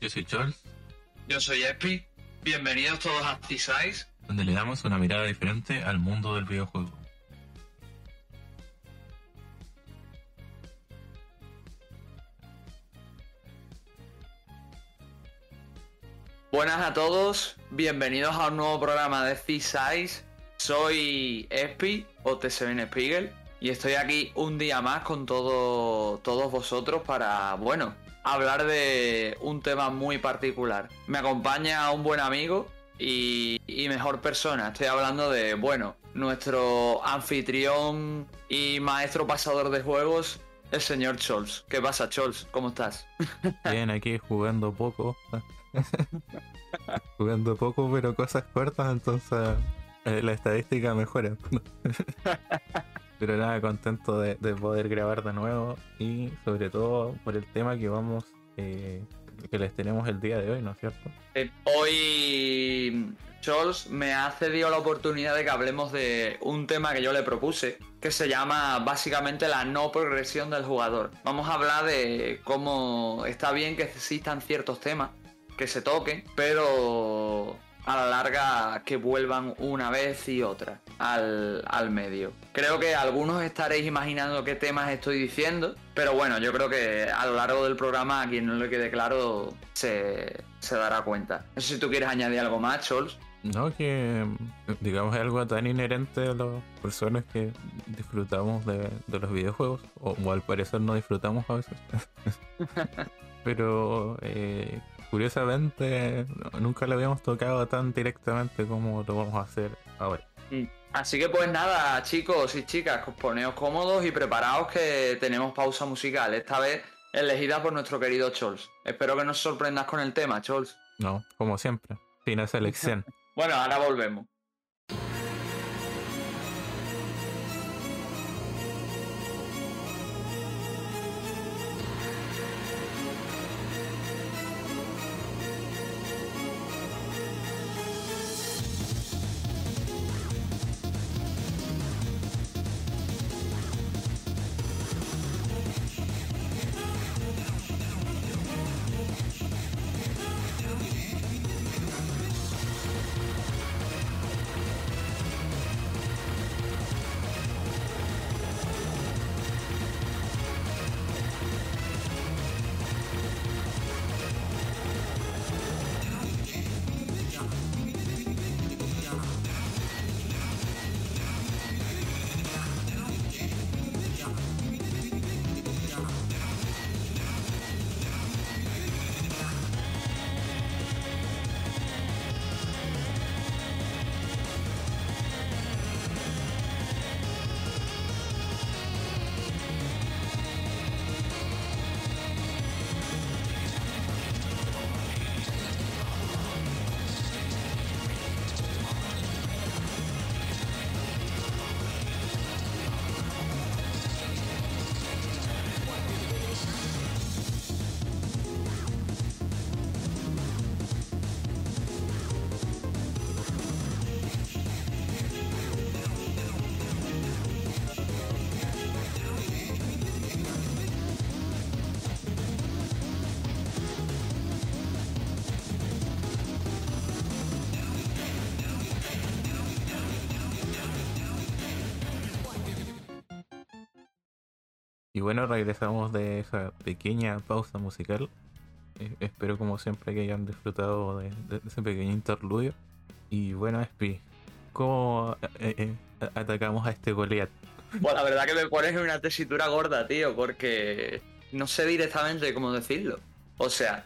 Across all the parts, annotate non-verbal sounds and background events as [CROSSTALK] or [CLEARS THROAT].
Yo soy Charles, Yo soy Espi. Bienvenidos todos a T-Size. donde le damos una mirada diferente al mundo del videojuego. Buenas a todos, bienvenidos a un nuevo programa de T-Size. Soy Espi o TSBN Spiegel y estoy aquí un día más con todo, todos vosotros para, bueno, hablar de un tema muy particular. Me acompaña un buen amigo y, mejor persona. Estoy hablando de, bueno, nuestro anfitrión y maestro pasador de juegos, el señor Scholz. ¿Qué pasa, Scholz? ¿Cómo estás? [LAUGHS] Bien, aquí jugando poco. [LAUGHS] jugando poco, pero cosas cortas, entonces eh, la estadística mejora. [LAUGHS] pero nada, contento de, de poder grabar de nuevo y sobre todo por el tema que vamos, eh, que les tenemos el día de hoy, ¿no es cierto? Eh, hoy Scholz me ha cedido la oportunidad de que hablemos de un tema que yo le propuse, que se llama básicamente la no progresión del jugador. Vamos a hablar de cómo está bien que existan ciertos temas que se toquen, pero a la larga que vuelvan una vez y otra al, al medio. Creo que algunos estaréis imaginando qué temas estoy diciendo, pero bueno, yo creo que a lo largo del programa a quien no le quede claro se, se dará cuenta. No sé si tú quieres añadir algo más, Scholz. No, que digamos es algo tan inherente a las personas que disfrutamos de, de los videojuegos, o, o al parecer no disfrutamos a veces. [LAUGHS] Pero eh, curiosamente no- nunca lo habíamos tocado tan directamente como lo vamos a hacer ahora. Así que pues nada, chicos y chicas, poneos cómodos y preparaos que tenemos pausa musical, esta vez elegida por nuestro querido Scholz. Espero que nos sorprendas con el tema, Scholz. No, como siempre, sin esa elección. [LAUGHS] Bueno, ahora volvemos. Y bueno, regresamos de esa pequeña pausa musical. Eh, espero como siempre que hayan disfrutado de, ese pequeño interludio. Y bueno, Espi, ¿cómo eh, eh, atacamos a este Goliath? Bueno, la verdad que me pones en una tesitura gorda, tío, porque no sé directamente cómo decirlo. O sea,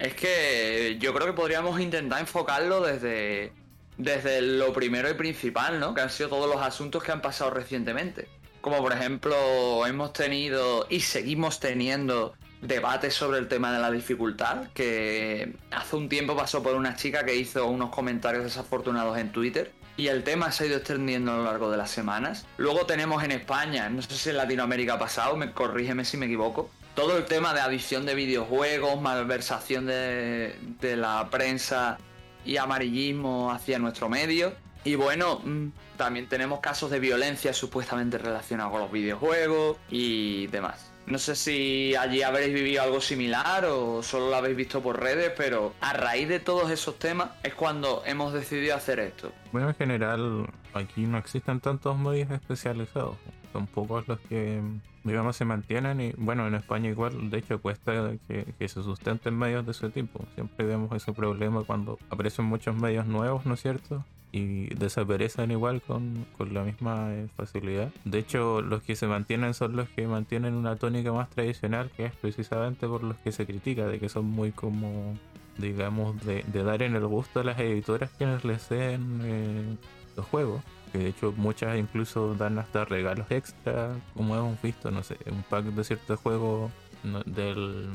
es que yo creo que podríamos intentar enfocarlo desde, desde lo primero y principal, ¿no? Que han sido todos los asuntos que han pasado recientemente. Como por ejemplo, hemos tenido y seguimos teniendo debates sobre el tema de la dificultad, que hace un tiempo pasó por una chica que hizo unos comentarios desafortunados en Twitter y el tema se ha ido extendiendo a lo largo de las semanas. Luego tenemos en España, no sé si en Latinoamérica ha pasado, me, corrígeme si me equivoco, todo el tema de adicción de videojuegos, malversación de, de la prensa y amarillismo hacia nuestro medio. Y bueno, mm, también tenemos casos de violencia supuestamente relacionados con los videojuegos y demás. No sé si allí habréis vivido algo similar o solo lo habéis visto por redes, pero a raíz de todos esos temas es cuando hemos decidido hacer esto. Bueno, en general, aquí no existen tantos medios especializados. Son pocos los que, digamos, se mantienen. Y bueno, en España igual, de hecho, cuesta que, que se sustenten medios de ese tipo. Siempre vemos ese problema cuando aparecen muchos medios nuevos, ¿no es cierto? Y desaparecen igual con, con la misma eh, facilidad. De hecho, los que se mantienen son los que mantienen una tónica más tradicional, que es precisamente por los que se critica, de que son muy como, digamos, de, de dar en el gusto a las editoras quienes les den eh, los juegos. Que de hecho muchas incluso dan hasta regalos extra, como hemos visto, no sé, un pack de ciertos juegos no, del...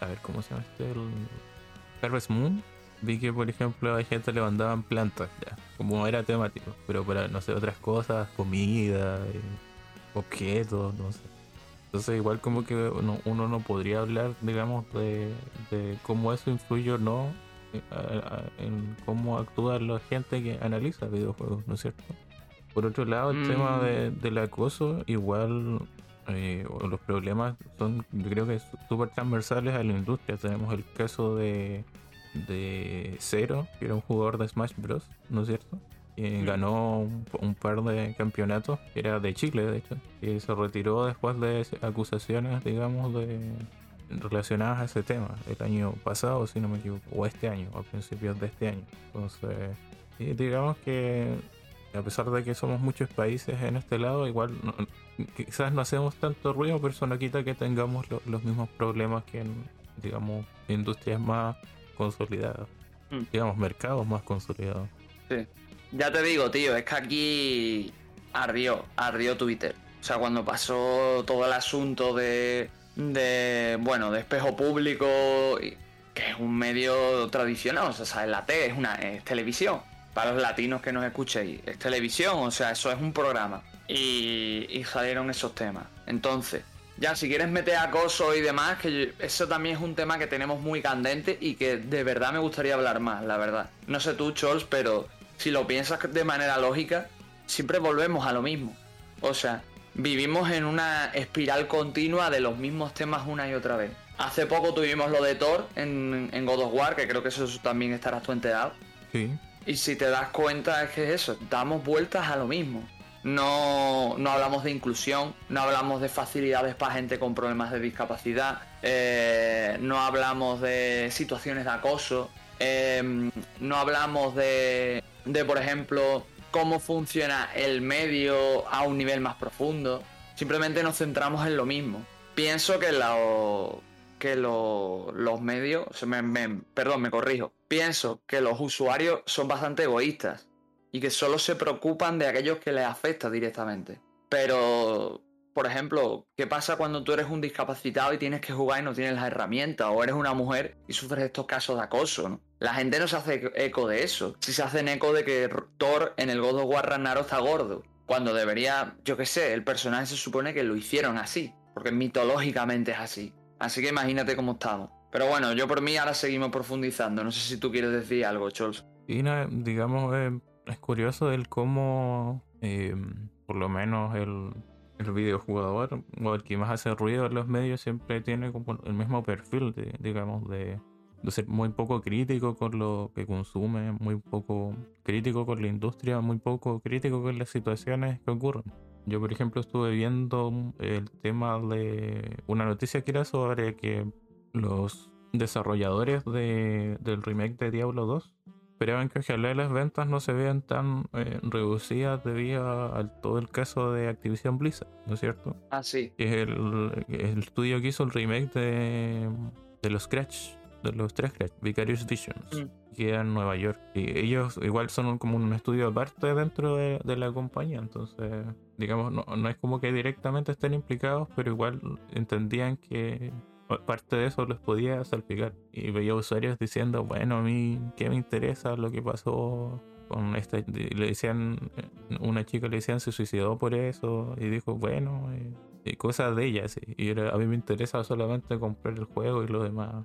A ver, ¿cómo se llama este? El Harvest Moon vi que por ejemplo hay gente le mandaban plantas ya, como era temático, pero para no sé, otras cosas, comida, eh, objetos, no sé. Entonces igual como que uno, uno no podría hablar, digamos, de, de, cómo eso influye o no eh, en cómo actúa la gente que analiza videojuegos, ¿no es cierto? Por otro lado, el mm. tema de, del acoso, igual eh, los problemas son, yo creo que súper transversales a la industria. Tenemos el caso de de Zero, que era un jugador de Smash Bros, ¿no es cierto? Que ganó un, par de campeonatos, era de Chile, de hecho, y se retiró después de acusaciones, digamos, de relacionadas a ese tema, el año pasado, si no me equivoco, o este año, a principios de este año. Entonces, digamos que a pesar de que somos muchos países en este lado, igual quizás no hacemos tanto ruido, pero eso no quita que tengamos los mismos problemas que en, digamos, industrias más consolidados. Mm. Digamos, mercados más consolidados. Sí. Ya te digo, tío, es que aquí ardió, ardió Twitter. O sea, cuando pasó todo el asunto de, de bueno, de espejo público, que es un medio tradicional, o sea, la T es una es televisión. Para los latinos que nos escuchéis, es televisión, o sea, eso es un programa. Y, y salieron esos temas. Entonces, ya, si quieres meter acoso y demás, que eso también es un tema que tenemos muy candente y que de verdad me gustaría hablar más, la verdad. No sé tú, Chols, pero si lo piensas de manera lógica, siempre volvemos a lo mismo. O sea, vivimos en una espiral continua de los mismos temas una y otra vez. Hace poco tuvimos lo de Thor en, en God of War, que creo que eso también estarás tú enterado. Sí. Y si te das cuenta es que es eso, damos vueltas a lo mismo no, no hablamos de inclusión, no hablamos de facilidades para gente con problemas de discapacidad, eh, no hablamos de situaciones de acoso, eh, no hablamos de, de, por ejemplo, cómo funciona el medio a un nivel más profundo. Simplemente nos centramos en lo mismo. Pienso que, lo, que lo, los medios, perdón, me corrijo. Pienso que los usuarios son bastante egoístas y que solo se preocupan de aquellos que les afecta directamente. Pero, por ejemplo, ¿qué pasa cuando tú eres un discapacitado y tienes que jugar y no tienes las herramientas? O eres una mujer y sufres estos casos de acoso, La gente no se hace eco de eso. Si se hacen eco de que Thor en el God of War Ragnarok está gordo. Cuando debería, yo qué sé, el personaje se supone que lo hicieron así. Porque mitológicamente es así. Así que imagínate cómo estamos. Pero bueno, yo por mí ahora seguimos profundizando. No sé si tú quieres decir algo, Chols. Y digamos, eh, es curioso el cómo, eh, por lo menos el, el videojugador o el que más hace ruido en los medios siempre tiene como el mismo perfil, de, digamos, de, de, ser muy poco crítico con lo que consume, muy poco crítico con la industria, muy poco crítico con las situaciones que ocurren. Yo, por ejemplo, estuve viendo el tema de una noticia que era sobre que los desarrolladores de, del remake de Diablo 2 esperaban que ojalá las ventas no se vean tan eh, reducidas debido a, todo el caso de Activision Blizzard, ¿no es cierto? Ah, sí. Que es el, el estudio que hizo el remake de, de los Scratch, de los tres Scratch, Vicarious Visions, mm. que en Nueva York. Y ellos igual son como un estudio aparte dentro de, de la compañía, entonces, digamos, no, no es como que directamente estén implicados, pero igual entendían que parte de eso les podía salpicar. Y veía usuarios diciendo, bueno, a mí, ¿qué me interesa lo que pasó con esta? Le decían, eh, una chica le decían se suicidó por eso, y dijo, bueno, eh, y cosas de ella, Y a mí me interesa solamente comprar el juego y lo demás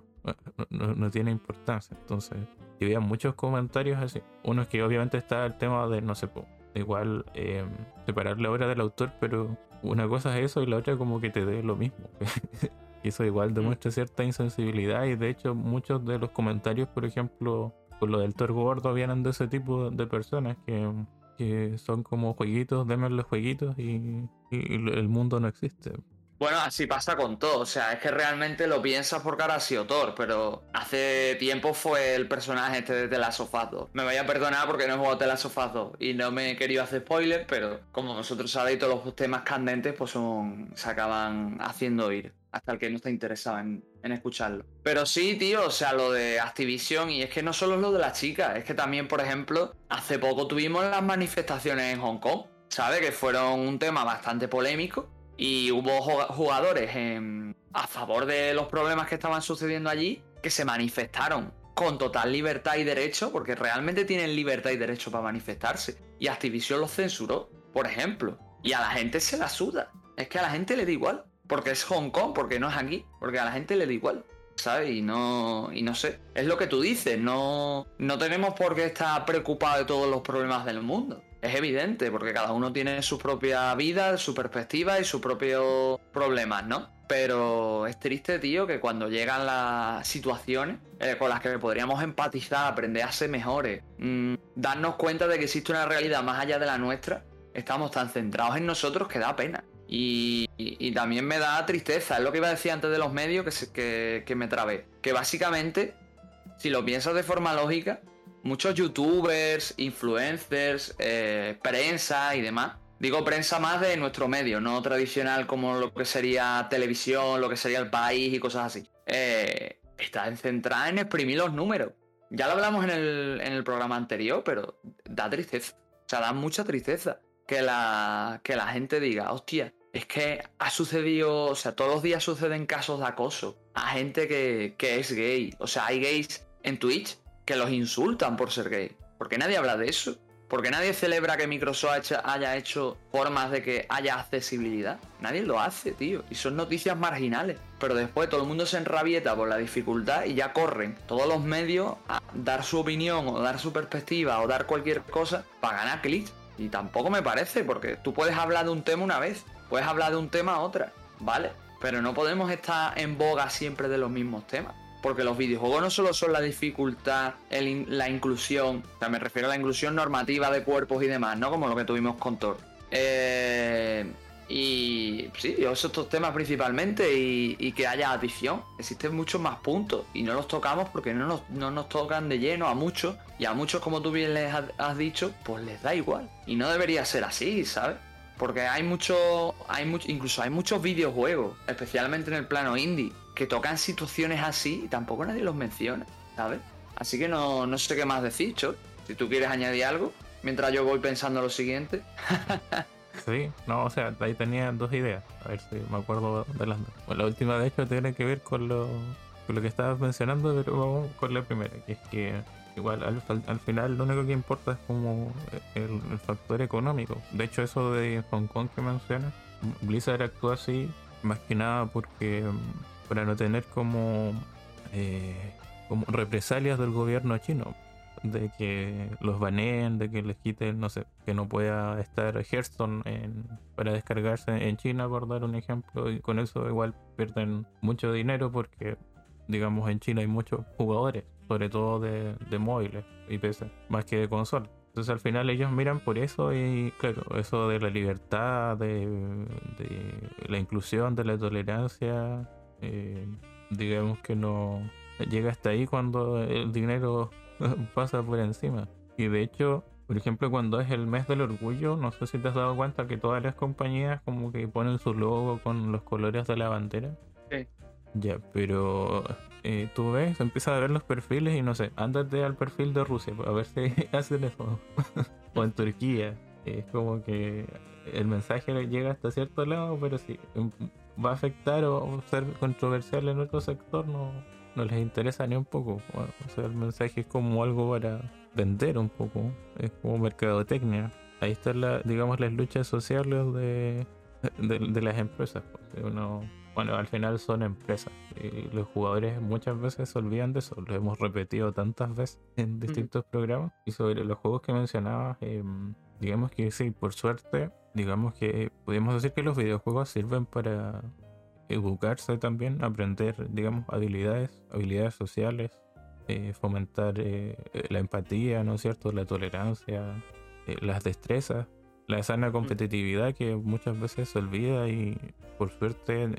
no, tiene importancia. Entonces, y veía muchos comentarios así. Uno es que obviamente está el tema de, no sé, igual eh, separar la obra del autor, pero una cosa es eso y la otra como que te dé lo mismo. [LAUGHS] y eso igual demuestra cierta insensibilidad y de hecho muchos de los comentarios, por ejemplo, por lo del Thor gordo vienen de ese tipo de personas que, que son como jueguitos, denme los jueguitos y, y el mundo no existe. Bueno, así pasa con todo. O sea, es que realmente lo piensas porque ahora ha sido Thor, pero hace tiempo fue el personaje este de The Last of Us 2. Me vaya a perdonar porque no he jugado The Last of Us 2 y no me he querido hacer spoilers, pero como vosotros sabéis, todos los temas candentes pues son, se acaban haciendo oír hasta el que no está interesado en, en, escucharlo. Pero sí, tío, o sea, lo de Activision, y es que no solo es lo de las chicas, es que también, por ejemplo, hace poco tuvimos las manifestaciones en Hong Kong, ¿sabes? Que fueron un tema bastante polémico y hubo jugadores a favor de los problemas que estaban sucediendo allí que se manifestaron con total libertad y derecho, porque realmente tienen libertad y derecho para manifestarse. Y Activision los censuró, por ejemplo. Y a la gente se la suda. Es que a la gente le da igual. Porque es Hong Kong, porque no es aquí. Porque a la gente le da igual. ¿Sabes? Y no, y no sé. Es lo que tú dices. No, no tenemos por qué estar preocupados de todos los problemas del mundo es evidente, porque cada uno tiene su propia vida, su perspectiva y sus propios problemas, ¿no? Pero es triste, tío, que cuando llegan las situaciones eh, con las que podríamos empatizar, aprender a ser mejores, mm, darnos cuenta de que existe una realidad más allá de la nuestra, estamos tan centrados en nosotros que da pena. Y, también me da tristeza, es lo que iba a decir antes de los medios que, que, que me trabé. Que básicamente, si lo piensas de forma lógica, muchos youtubers, influencers, eh, prensa y demás. Digo prensa más de nuestro medio, no tradicional como lo que sería televisión, lo que sería el país y cosas así. Eh, está centrada en exprimir los números. Ya lo hablamos en el, en el programa anterior, pero da tristeza. O sea, da mucha tristeza que la, que la gente diga, hostia, es que ha sucedido, o sea, todos los días suceden casos de acoso a gente que, que es gay. O sea, hay gays en Twitch que los insultan por ser gay. Porque nadie habla de eso. Porque nadie celebra que Microsoft haya hecho formas de que haya accesibilidad. Nadie lo hace, tío. Y son noticias marginales. Pero después todo el mundo se enrabieta por la dificultad y ya corren todos los medios a dar su opinión o dar su perspectiva o dar cualquier cosa para ganar clics. Y tampoco me parece, porque tú puedes hablar de un tema una vez, puedes hablar de un tema otra, ¿vale? Pero no podemos estar en boga siempre de los mismos temas. Porque los videojuegos no solo son la dificultad, la inclusión, o sea, me refiero a la inclusión normativa de cuerpos y demás, ¿no? Como lo que tuvimos con Thor. Eh, y sí, esos dos temas principalmente y, que haya adición. Existen muchos más puntos y no los tocamos porque no nos, no nos tocan de lleno a muchos y a muchos, como tú bien les has dicho, pues les da igual. Y no debería ser así, ¿sabes? Porque hay mucho, hay mucho, incluso hay muchos videojuegos, especialmente en el plano indie, que tocan situaciones así y tampoco nadie los menciona, ¿sabes? Así que no, no sé qué más decir, Chor. Si tú quieres añadir algo, mientras yo voy pensando lo siguiente. [LAUGHS] sí, no, o sea, ahí tenía dos ideas. A ver si me acuerdo de las dos. Bueno, la última de hecho tiene que ver con lo, con lo que estabas mencionando, pero vamos con la primera, que es que igual al, final lo único que importa es como el, factor económico. De hecho, eso de Hong Kong que mencionas, Blizzard actúa así más que nada porque para no tener como, eh, como represalias del gobierno chino de que los baneen, de que les quiten, no sé, que no pueda estar Hearthstone para descargarse en China, por dar un ejemplo, y con eso igual pierden mucho dinero porque, digamos, en China hay muchos jugadores sobre todo de, móviles y PC, más que de consola. Entonces al final ellos miran por eso y claro, eso de la libertad, de, la inclusión, de la tolerancia, eh, digamos que no llega hasta ahí cuando el dinero [LAUGHS] pasa por encima. Y de hecho, por ejemplo, cuando es el mes del orgullo, no sé si te has dado cuenta que todas las compañías como que ponen su logo con los colores de la bandera. Ya, pero eh, tú ves, empiezas a ver los perfiles y no sé, ándate al perfil de Rusia a ver si [LAUGHS] hacen eso. o en Turquía. Es como que el mensaje llega hasta cierto lado, pero si em, va a afectar o ser controversial en otro sector, no, no les interesa ni un poco. o sea, el mensaje es como algo para vender un poco, es como mercadotecnia. Ahí están, la, digamos, las luchas sociales de, de, las empresas. Pues, uno bueno, al final son empresas y los jugadores muchas veces se olvidan de eso, lo hemos repetido tantas veces en distintos programas. Y sobre los juegos que mencionabas, em, digamos que sí, por suerte, digamos que podemos decir que los videojuegos sirven para educarse también, aprender, digamos, habilidades, habilidades sociales, eh, fomentar eh, la empatía, ¿no es cierto?, la tolerancia, eh, las destrezas, la sana competitividad que muchas veces se olvida y por suerte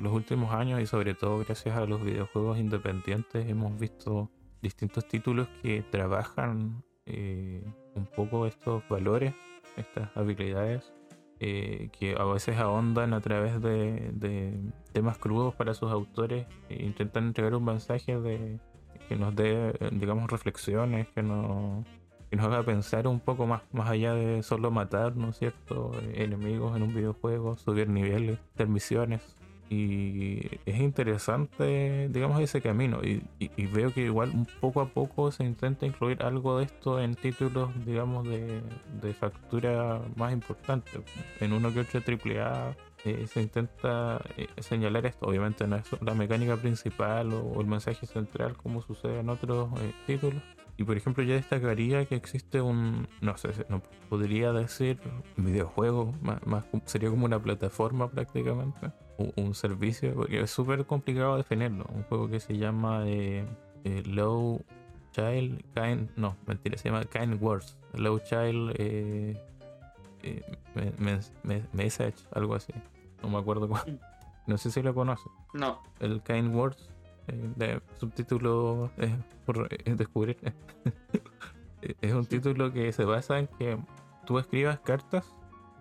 los últimos años y sobre todo gracias a los videojuegos independientes hemos visto distintos títulos que trabajan un poco estos valores, estas habilidades eh, que a veces ahondan a través de, temas crudos para sus autores e intentan entregar un mensaje de que nos dé, digamos, reflexiones, que nos, que nos haga pensar un poco más, más allá de solo matar, ¿no es cierto?, enemigos en un videojuego, subir niveles, hacer misiones. Y es interesante, digamos, ese camino. Y, veo que igual poco a poco se intenta incluir algo de esto en títulos, digamos, de, factura más importante. En uno que otro AAA eh, se intenta eh, señalar esto. Obviamente no es la mecánica principal o, el mensaje central como sucede en otros eh, títulos. Y por ejemplo, yo destacaría que existe un, no sé, no podría decir videojuego, más sería como una plataforma prácticamente un, servicio, porque es súper complicado definirlo. Un juego que se llama eh, eh, Low Child Kind, no, mentira, se llama Kind Words. Low Child eh, eh Message, algo así. No me acuerdo cuál. No sé si lo conoce. No. El Kind Words, de subtítulo por descubrir. [LAUGHS] es un título que se basa en que tú escribas cartas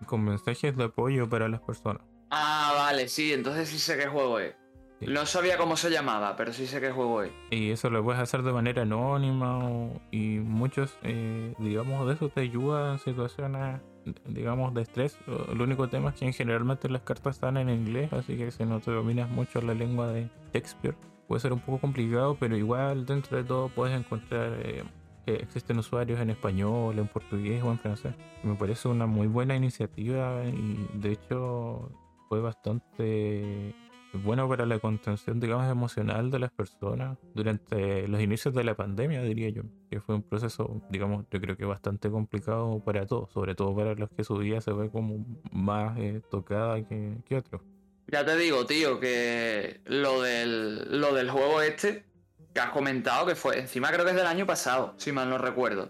con mensajes de apoyo para las personas. Ah, vale, sí, entonces sí sé qué juego es. No sabía cómo se llamaba, pero sí sé qué juego es. Y eso lo puedes hacer de manera anónima y muchos, eh, digamos, de eso te ayuda en situaciones, digamos, de estrés. El único tema es que generalmente las cartas están en inglés, así que si no te dominas mucho la lengua de Shakespeare, puede ser un poco complicado, pero igual dentro de todo puedes encontrar eh, que existen usuarios en español, en portugués o en francés. Me parece una muy buena iniciativa y de hecho fue bastante bueno para la contención, digamos, emocional de las personas durante los inicios de la pandemia, diría yo, que fue un proceso, digamos, yo creo que bastante complicado para todos, sobre todo para los que su vida se ve como más eh, tocada que, que otros. Ya te digo, tío, que lo del, lo del juego este que has comentado, que fue, encima creo que es del año pasado, si mal no recuerdo.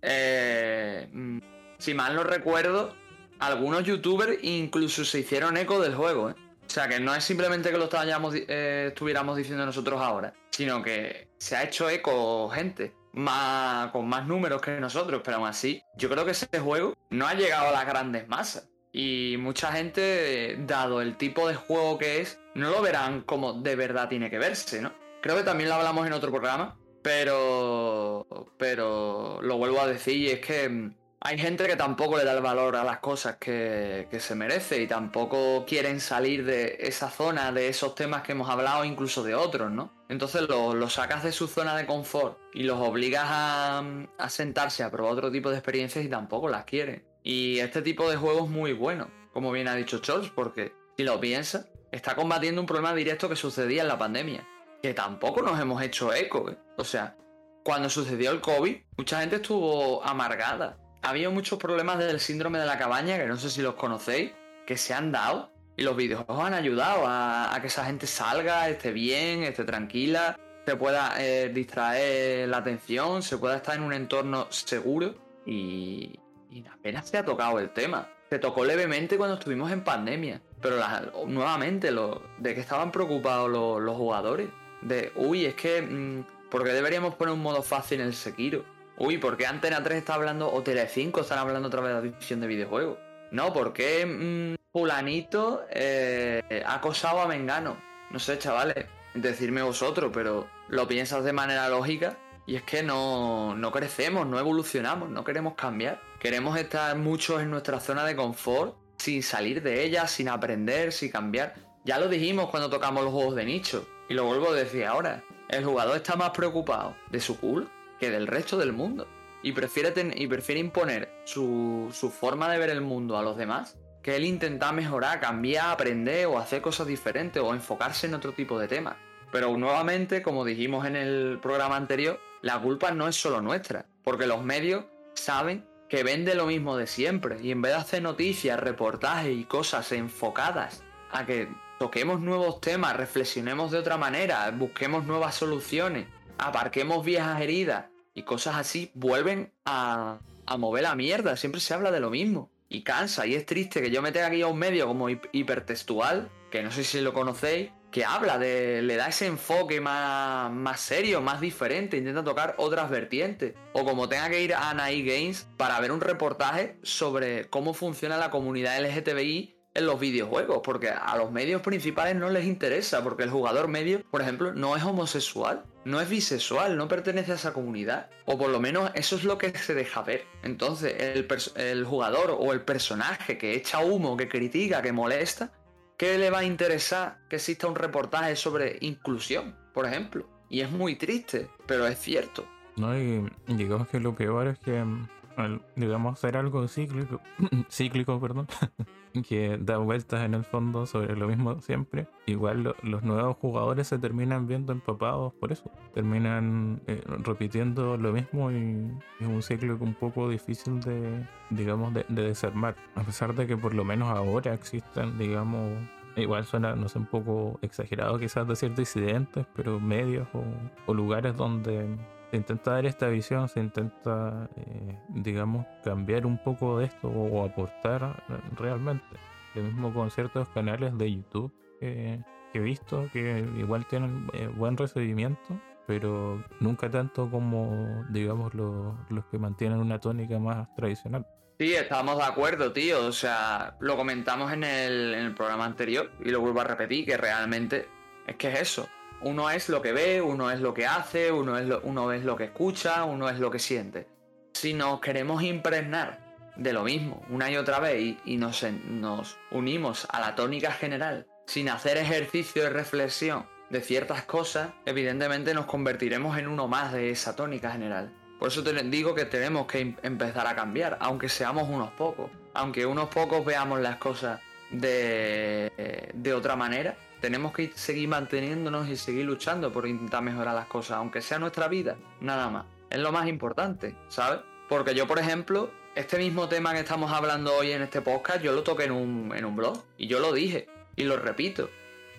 Eh, mm, si mal no recuerdo, algunos youtubers incluso se hicieron eco del juego, ¿eh? O sea, que no es simplemente que lo eh, estuviéramos diciendo nosotros ahora, sino que se ha hecho eco gente más, con más números que nosotros, pero aún así, yo creo que ese juego no ha llegado a las grandes masas. Y mucha gente, dado el tipo de juego que es, no lo verán como de verdad tiene que verse, ¿no? Creo que también lo hablamos en otro programa, pero, pero lo vuelvo a decir y es que mm, hay gente que tampoco le da el valor a las cosas que, se merece y tampoco quieren salir de esa zona, de esos temas que hemos hablado, incluso de otros, ¿no? Entonces los sacas de su zona de confort y los obligas a, a, sentarse a probar otro tipo de experiencias y tampoco las quieren. Y este tipo de juego es muy bueno, como bien ha dicho Charles, porque si lo piensas, está combatiendo un problema directo que sucedía en la pandemia, que tampoco nos hemos hecho eco. ¿eh? O sea, cuando sucedió el COVID, mucha gente estuvo amargada había muchos problemas del síndrome de la cabaña, que no sé si los conocéis, que se han dado y los videojuegos han ayudado a, que esa gente salga, esté bien, esté tranquila, se pueda eh, distraer la atención, se pueda estar en un entorno seguro y, apenas se ha tocado el tema. Se tocó levemente cuando estuvimos en pandemia, pero nuevamente lo, de que estaban preocupados los, jugadores. De, uy, es que, mm, ¿por qué deberíamos poner un modo fácil en el Sekiro? Uy, ¿por qué Antena 3 está hablando o Tele5 están hablando otra vez de la división de videojuegos? No, ¿por qué mmm, Fulanito eh, ha acosado a Mengano? No sé, chavales, decirme vosotros, pero lo piensas de manera lógica y es que no, no crecemos, no evolucionamos, no queremos cambiar. Queremos estar muchos en nuestra zona de confort sin salir de ella, sin aprender, sin cambiar. Ya lo dijimos cuando tocamos los juegos de nicho y lo vuelvo a decir ahora. El jugador está más preocupado de su culo que del resto del mundo. Y prefiere, y prefiere imponer su, su forma de ver el mundo a los demás que él intenta mejorar, cambiar, aprender o hacer cosas diferentes o enfocarse en otro tipo de temas. Pero nuevamente, como dijimos en el programa anterior, la culpa no es solo nuestra, porque los medios saben que vende lo mismo de siempre y en vez de hacer noticias, reportajes y cosas enfocadas a que toquemos nuevos temas, reflexionemos de otra manera, busquemos nuevas soluciones, aparquemos viejas heridas y cosas así, vuelven a, a mover la mierda. Siempre se habla de lo mismo. Y cansa, y es triste que yo me tenga aquí a un medio como hipertextual, que no sé si lo conocéis, que habla de. le da ese enfoque más, más serio, más diferente, intenta tocar otras vertientes. O como tenga que ir a Anaí Games para ver un reportaje sobre cómo funciona la comunidad LGTBI en los videojuegos, porque a los medios principales no les interesa, porque el jugador medio, por ejemplo, no es homosexual, no es bisexual, no pertenece a esa comunidad, o por lo menos eso es lo que se deja ver. Entonces, el, el jugador o el personaje que echa humo, que critica, que molesta, ¿qué le va a interesar que exista un reportaje sobre inclusión, por ejemplo? Y es muy triste, pero es cierto. No, y digamos que lo peor es que, digamos, hacer algo cíclico, [CLEARS THROAT] cíclico, perdón, [LAUGHS] que da vueltas en el fondo sobre lo mismo siempre, igual los nuevos jugadores se terminan viendo empapados por eso. Terminan eh, repitiendo lo mismo y es un ciclo un poco difícil de, digamos, de, desarmar. A pesar de que por lo menos ahora existen, digamos, igual suena, no sé, un poco exagerado quizás decir disidentes, pero medios o lugares donde se intenta dar esta visión, se intenta, eh, digamos, cambiar un poco de esto o, aportar realmente. Lo mismo con ciertos canales de YouTube que, he visto que igual tienen eh, buen recibimiento, pero nunca tanto como, digamos, los que mantienen una tónica más tradicional. Sí, estamos de acuerdo, tío. O sea, lo comentamos en el, en el programa anterior y lo vuelvo a repetir, que realmente es que es eso. Uno es lo que ve, uno es lo que hace, uno es lo, uno es lo que escucha, uno es lo que siente. Si nos queremos impregnar de lo mismo una y otra vez y, nos, nos unimos a la tónica general sin hacer ejercicio de reflexión de ciertas cosas, evidentemente nos convertiremos en uno más de esa tónica general. Por eso te digo que tenemos que em-, empezar a cambiar, aunque seamos unos pocos. Aunque unos pocos veamos las cosas de, de otra manera, tenemos que seguir manteniéndonos y seguir luchando por intentar mejorar las cosas, aunque sea nuestra vida, nada más. Es lo más importante, ¿sabes? Porque yo, por ejemplo, este mismo tema que estamos hablando hoy en este podcast, yo lo toqué en un, en un blog y yo lo dije y lo repito.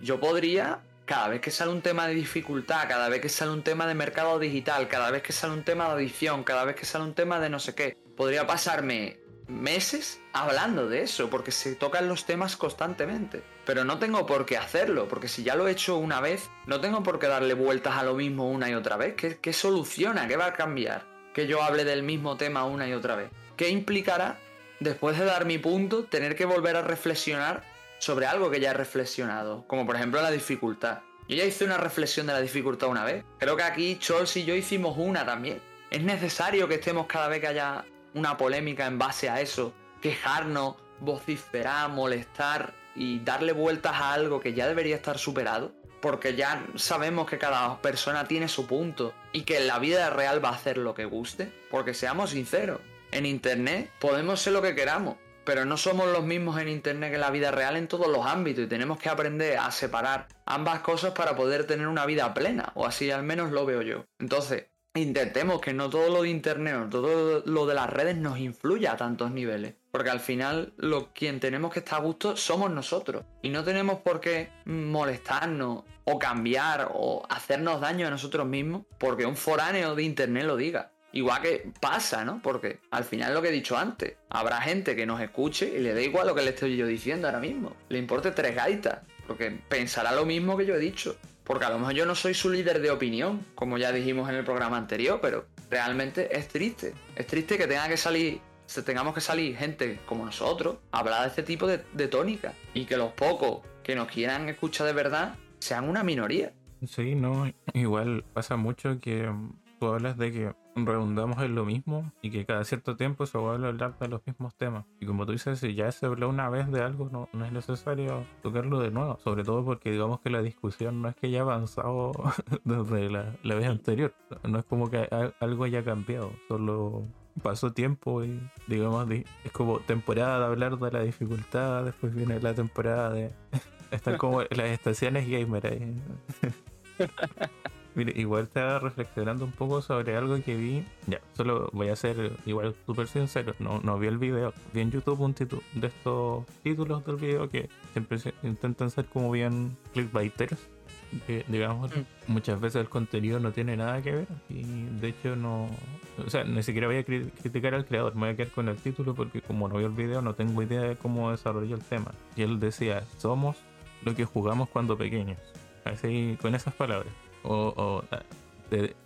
Yo podría, cada vez que sale un tema de dificultad, cada vez que sale un tema de mercado digital, cada vez que sale un tema de edición, cada vez que sale un tema de no sé qué, podría pasarme meses hablando de eso, porque se tocan los temas constantemente. Pero no tengo por qué hacerlo, porque si ya lo he hecho una vez, no tengo por qué darle vueltas a lo mismo una y otra vez. ¿Qué, soluciona? ¿Qué va a cambiar? Que yo hable del mismo tema una y otra vez. ¿Qué implicará, después de dar mi punto, tener que volver a reflexionar sobre algo que ya he reflexionado? Como por ejemplo la dificultad. Yo ya hice una reflexión de la dificultad una vez. Creo que aquí Chols y yo hicimos una también. Es necesario que estemos cada vez que haya una polémica en base a eso, quejarnos, vociferar, molestar y darle vueltas a algo que ya debería estar superado, porque ya sabemos que cada persona tiene su punto y que en la vida real va a hacer lo que guste, porque seamos sinceros, en Internet podemos ser lo que queramos, pero no somos los mismos en Internet que en la vida real en todos los ámbitos y tenemos que aprender a separar ambas cosas para poder tener una vida plena, o así al menos lo veo yo. Entonces, intentemos que no todo lo de internet todo lo de las redes nos influya a tantos niveles. Porque al final lo quien tenemos que estar a gusto somos nosotros. Y no tenemos por qué molestarnos o cambiar o hacernos daño a nosotros mismos porque un foráneo de internet lo diga. Igual que pasa, ¿no? Porque al final lo que he dicho antes, habrá gente que nos escuche y le da igual lo que le estoy yo diciendo ahora mismo. Le importe tres gaitas, porque pensará lo mismo que yo he dicho. Porque a lo mejor yo no soy su líder de opinión, como ya dijimos en el programa anterior, pero realmente es triste. Es triste que tenga que salir, tengamos que salir gente como nosotros a hablar de este tipo de, de tónica. Y que los pocos que nos quieran escuchar de verdad sean una minoría. Sí, no, igual pasa mucho que tú hablas de que redundamos en lo mismo y que cada cierto tiempo se vuelve a hablar de los mismos temas. Y como tú dices, si ya se habló una vez de algo, no, no es necesario tocarlo de nuevo. Sobre todo porque digamos que la discusión no es que haya avanzado [LAUGHS] desde la, la vez anterior. No es como que algo haya cambiado, solo pasó tiempo y digamos es como temporada de hablar de la dificultad, después viene la temporada de... [LAUGHS] Están como las estaciones gamer ahí. [LAUGHS] Mire, igual estaba reflexionando un poco sobre algo que vi. Ya, solo voy a ser igual súper sincero. No, no vi el video. Vi en YouTube un título de estos títulos del video que siempre intentan ser como bien clickbaiters digamos, mm. muchas veces el contenido no tiene nada que ver y de hecho no, o sea, ni siquiera voy a criticar al creador, me voy a quedar con el título porque como no vi el video no tengo idea de cómo desarrolló el tema. Y él decía, somos lo que jugamos cuando pequeños, así con esas palabras. O, ah,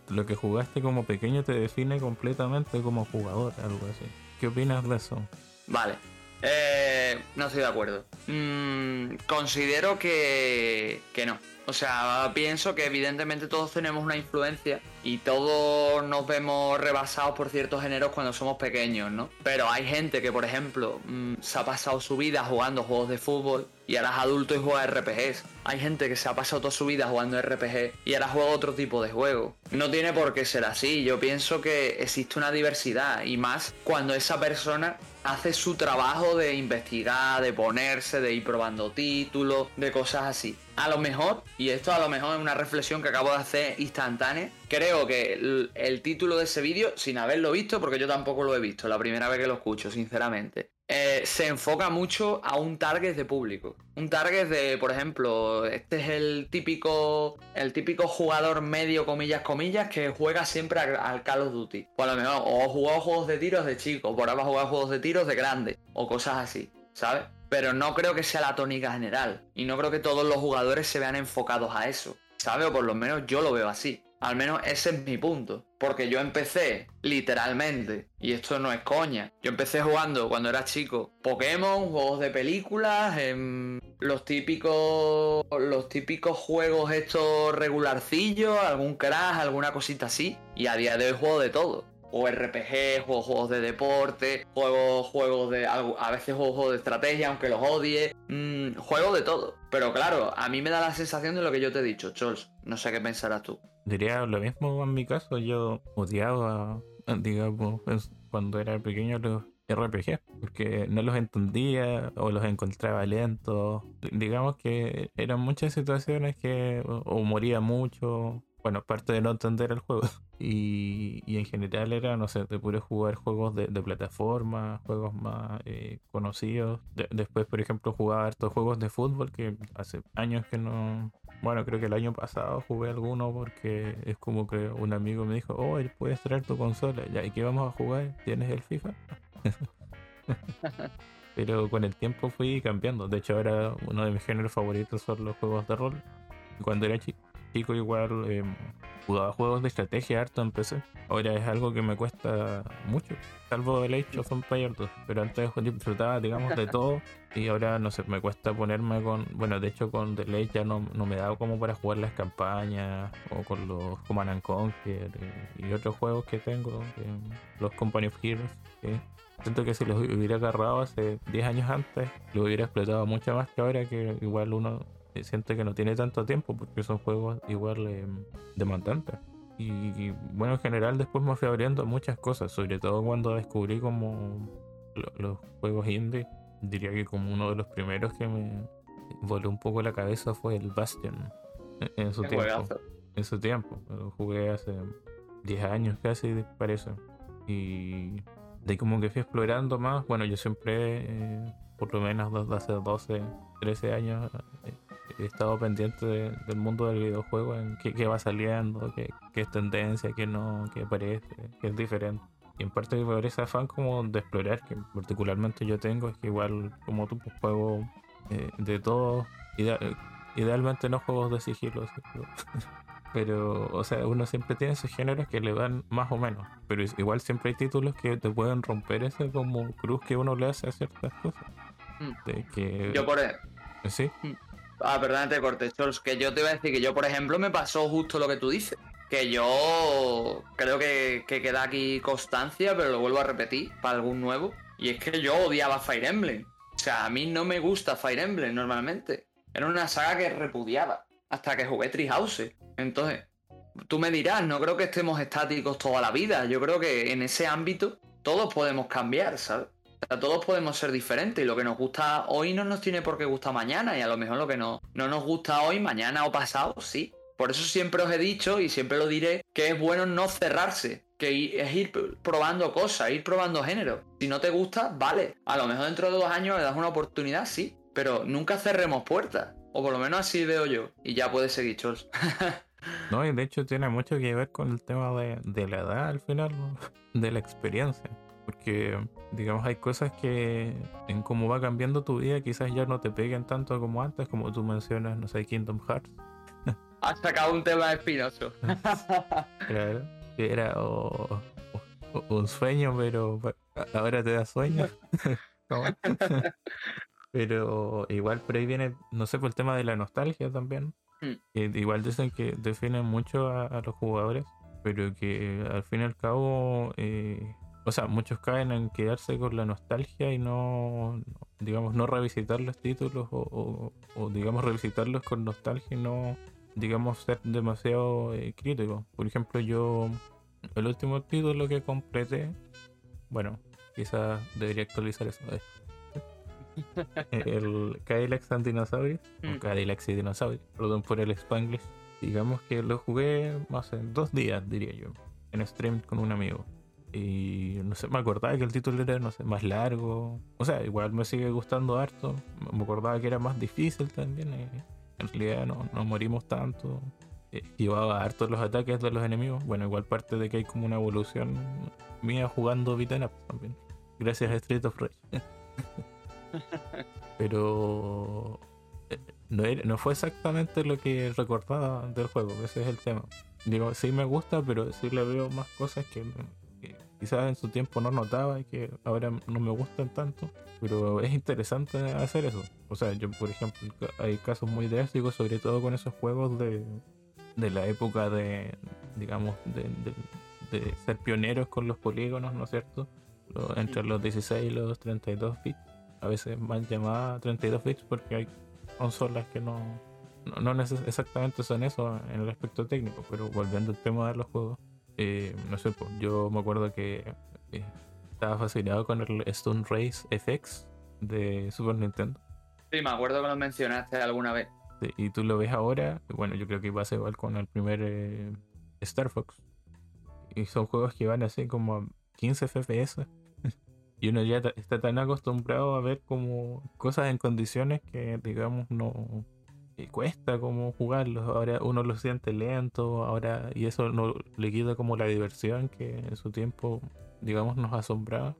lo que jugaste como pequeño te define completamente como jugador, algo así. ¿Qué opinas de eso? Vale, eh, no estoy de acuerdo. Mm, considero que, que no. O sea, pienso que evidentemente todos tenemos una influencia y todos nos vemos rebasados por ciertos géneros cuando somos pequeños, ¿no? Pero hay gente que, por ejemplo, mm, se ha pasado su vida jugando juegos de fútbol y ahora es adulto y juega RPGs. Hay gente que se ha pasado toda su vida jugando RPG y ahora juega otro tipo de juego. No tiene por qué ser así. Yo pienso que existe una diversidad y más cuando esa persona hace su trabajo de investigar, de ponerse, de ir probando títulos, de cosas así. A lo mejor, y esto a lo mejor es una reflexión que acabo de hacer instantánea, creo que el, título de ese vídeo, sin haberlo visto, porque yo tampoco lo he visto, la primera vez que lo escucho, sinceramente, eh, se enfoca mucho a un target de público. Un target de, por ejemplo, este es el típico, el típico jugador medio, comillas, comillas, que juega siempre al, Call of Duty. Por lo mejor, o jugado juegos de tiros de chico, por ahora jugado juegos de tiros de grande, o cosas así, ¿sabes? Pero no creo que sea la tónica general. Y no creo que todos los jugadores se vean enfocados a eso. ¿Sabes? O por lo menos yo lo veo así. Al menos ese es mi punto. Porque yo empecé, literalmente, y esto no es coña, yo empecé jugando cuando era chico Pokémon, juegos de películas, en los típicos. Los típicos juegos estos regularcillos, algún crash, alguna cosita así. Y a día de hoy juego de todo o RPG, juegos, de deporte, juegos, juegos de. A veces juegos de estrategia, aunque los odie. Mmm, juego de todo. Pero claro, a mí me da la sensación de lo que yo te he dicho, Chols. No sé qué pensarás tú. Diría lo mismo en mi caso. Yo odiaba, digamos, cuando era pequeño los RPG, porque no los entendía o los encontraba lentos. Digamos que eran muchas situaciones que o moría mucho bueno, aparte de no entender el juego. [LAUGHS] Y, y en general era, no sé, te pude jugar juegos de, plataforma, juegos más eh, conocidos. después, por ejemplo, jugaba hartos juegos de fútbol que hace años que no... Bueno, creo que el año pasado jugué alguno porque es como que un amigo me dijo, oh, puedes traer tu consola. Ya, ¿y qué vamos a jugar? ¿Tienes el FIFA? [LAUGHS] Pero con el tiempo fui cambiando. De hecho, ahora uno de mis géneros favoritos son los juegos de rol. Cuando era chico chico igual eh, jugaba juegos de estrategia harto en PC. Ahora es algo que me cuesta mucho, salvo el Age of Empires 2. Pero antes disfrutaba, digamos, de todo. [LAUGHS] Y ahora, no sé, me cuesta ponerme con... Bueno, de hecho con The Late ya no, no me da como para jugar las campañas o con los Command and Conquer eh, y otros juegos que tengo, eh, los Company of Heroes. Siento que si los hubiera agarrado hace 10 años antes, lo hubiera explotado mucho más que ahora que igual uno siente que no tiene tanto tiempo porque son juegos igual eh, demandantes. Y, bueno, en general después me fui abriendo muchas cosas, sobre todo cuando descubrí como los juegos indie. Diría que como uno de los primeros que me voló un poco la cabeza fue el Bastion en, su tiempo. En su tiempo, lo jugué hace 10 años casi, parece. Y de como que fui explorando más. Bueno, yo siempre, eh, por lo menos desde hace 12, 13 años, eh, he estado pendiente del mundo del videojuego, en qué, va saliendo, qué, es tendencia, qué no, qué aparece, qué es diferente. Y en parte por ese afán como de explorar, que particularmente yo tengo, es que igual como tú pues, juego eh, de todo, idealmente no juegos de sigilo, [LAUGHS] pero o sea, uno siempre tiene esos géneros que le dan más o menos, pero igual siempre hay títulos que te pueden romper ese como cruz que uno le hace a ciertas cosas. Mm. De que... Yo por... E- ¿Sí? Mm. Ah, perdónate, Cortés, que yo te iba a decir que yo, por ejemplo, me pasó justo lo que tú dices. Que yo creo que, queda aquí constancia, pero lo vuelvo a repetir para algún nuevo. Y es que yo odiaba Fire Emblem. O sea, a mí no me gusta Fire Emblem normalmente. Era una saga que repudiaba. Hasta que jugué Treehouse. Entonces, tú me dirás, no creo que estemos estáticos toda la vida. Yo creo que en ese ámbito todos podemos cambiar, ¿sabes? Todos podemos ser diferentes y lo que nos gusta hoy no nos tiene por qué gustar mañana y a lo mejor lo que no, no nos gusta hoy, mañana o pasado, sí. Por eso siempre os he dicho y siempre lo diré que es bueno no cerrarse, que es ir probando cosas, ir probando género. Si no te gusta, vale. A lo mejor dentro de dos años le das una oportunidad, sí. Pero nunca cerremos puertas. O por lo menos así veo yo. Y ya puedes seguir, Chols. [LAUGHS] no, y de hecho tiene mucho que ver con el tema de, de la edad al final, [LAUGHS] de la experiencia. Porque, digamos, hay cosas que en cómo va cambiando tu vida quizás ya no te peguen tanto como antes, como tú mencionas, no sé, Kingdom Hearts. [LAUGHS] Has sacado un tema espinoso. [LAUGHS] claro era un sueño, pero ahora te da sueño. [LAUGHS] pero igual por ahí viene, no sé, por el tema de la nostalgia también. Hmm. igual dicen que definen mucho a, los jugadores, pero que al fin y al cabo, eh, o sea, muchos caen en quedarse con la nostalgia y no, digamos, no revisitar los títulos o, digamos, revisitarlos con nostalgia y no digamos, ser demasiado eh, crítico. Por ejemplo, yo, el último título que completé, bueno, quizás debería actualizar eso. [LAUGHS] Eh. el Cadillac and Dinosaurios, o mm. Cadillac y Dinosaurios, perdón por el Spanglish. Digamos que lo jugué en dos días, diría yo, en stream con un amigo. Y no sé, me acordaba que el título era, no sé, más largo. O sea, igual me sigue gustando harto. Me acordaba que era más difícil también. Eh en realidad no, no morimos tanto. Esquivaba harto los ataques de los enemigos. Bueno, igual parte de que hay como una evolución mía jugando beat'em también. Gracias a Street of Rage. [LAUGHS] Pero eh, no, no fue exactamente lo que recordaba del juego, ese es el tema. Digo, sí me gusta, pero sí le veo más cosas que quizás en su tiempo no notaba y que ahora no me gustan tanto, pero es interesante hacer eso. O sea, yo por ejemplo, hay casos muy drásticos, sobre todo con esos juegos de, de la época de, digamos, de, de, ser pioneros con los polígonos, ¿no es cierto? entre los 16 y los 32 bits, a veces más llamada 32 bits porque hay consolas que no, no, no exactamente son eso en el aspecto técnico, pero volviendo al tema de los juegos eh, no sé, pues, yo me acuerdo que eh, estaba fascinado con el Stone Race FX de Super Nintendo. Sí, me acuerdo que lo mencionaste alguna vez. y tú lo ves ahora, bueno, yo creo que ser igual con el primer eh, Star Fox. Y son juegos que van así como a 15 FPS. [LAUGHS] y uno ya está tan acostumbrado a ver como cosas en condiciones que, digamos, no, cuesta como jugarlo Ahora uno lo siente lento, ahora y eso no le quita como la diversión que en su tiempo, digamos, nos asombraba.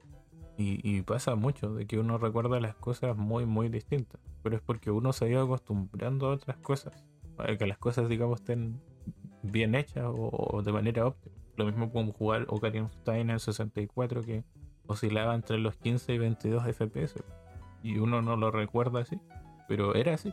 Y, pasa mucho de que uno recuerda las cosas muy, muy distintas. Pero es porque uno se ha ido acostumbrando a otras cosas. Para que las cosas, digamos, estén bien hechas o, de manera óptima. Lo mismo como jugar Ocarina of Time en 64 que oscilaba entre los 15 y 22 FPS. Y uno no lo recuerda así. Pero era así.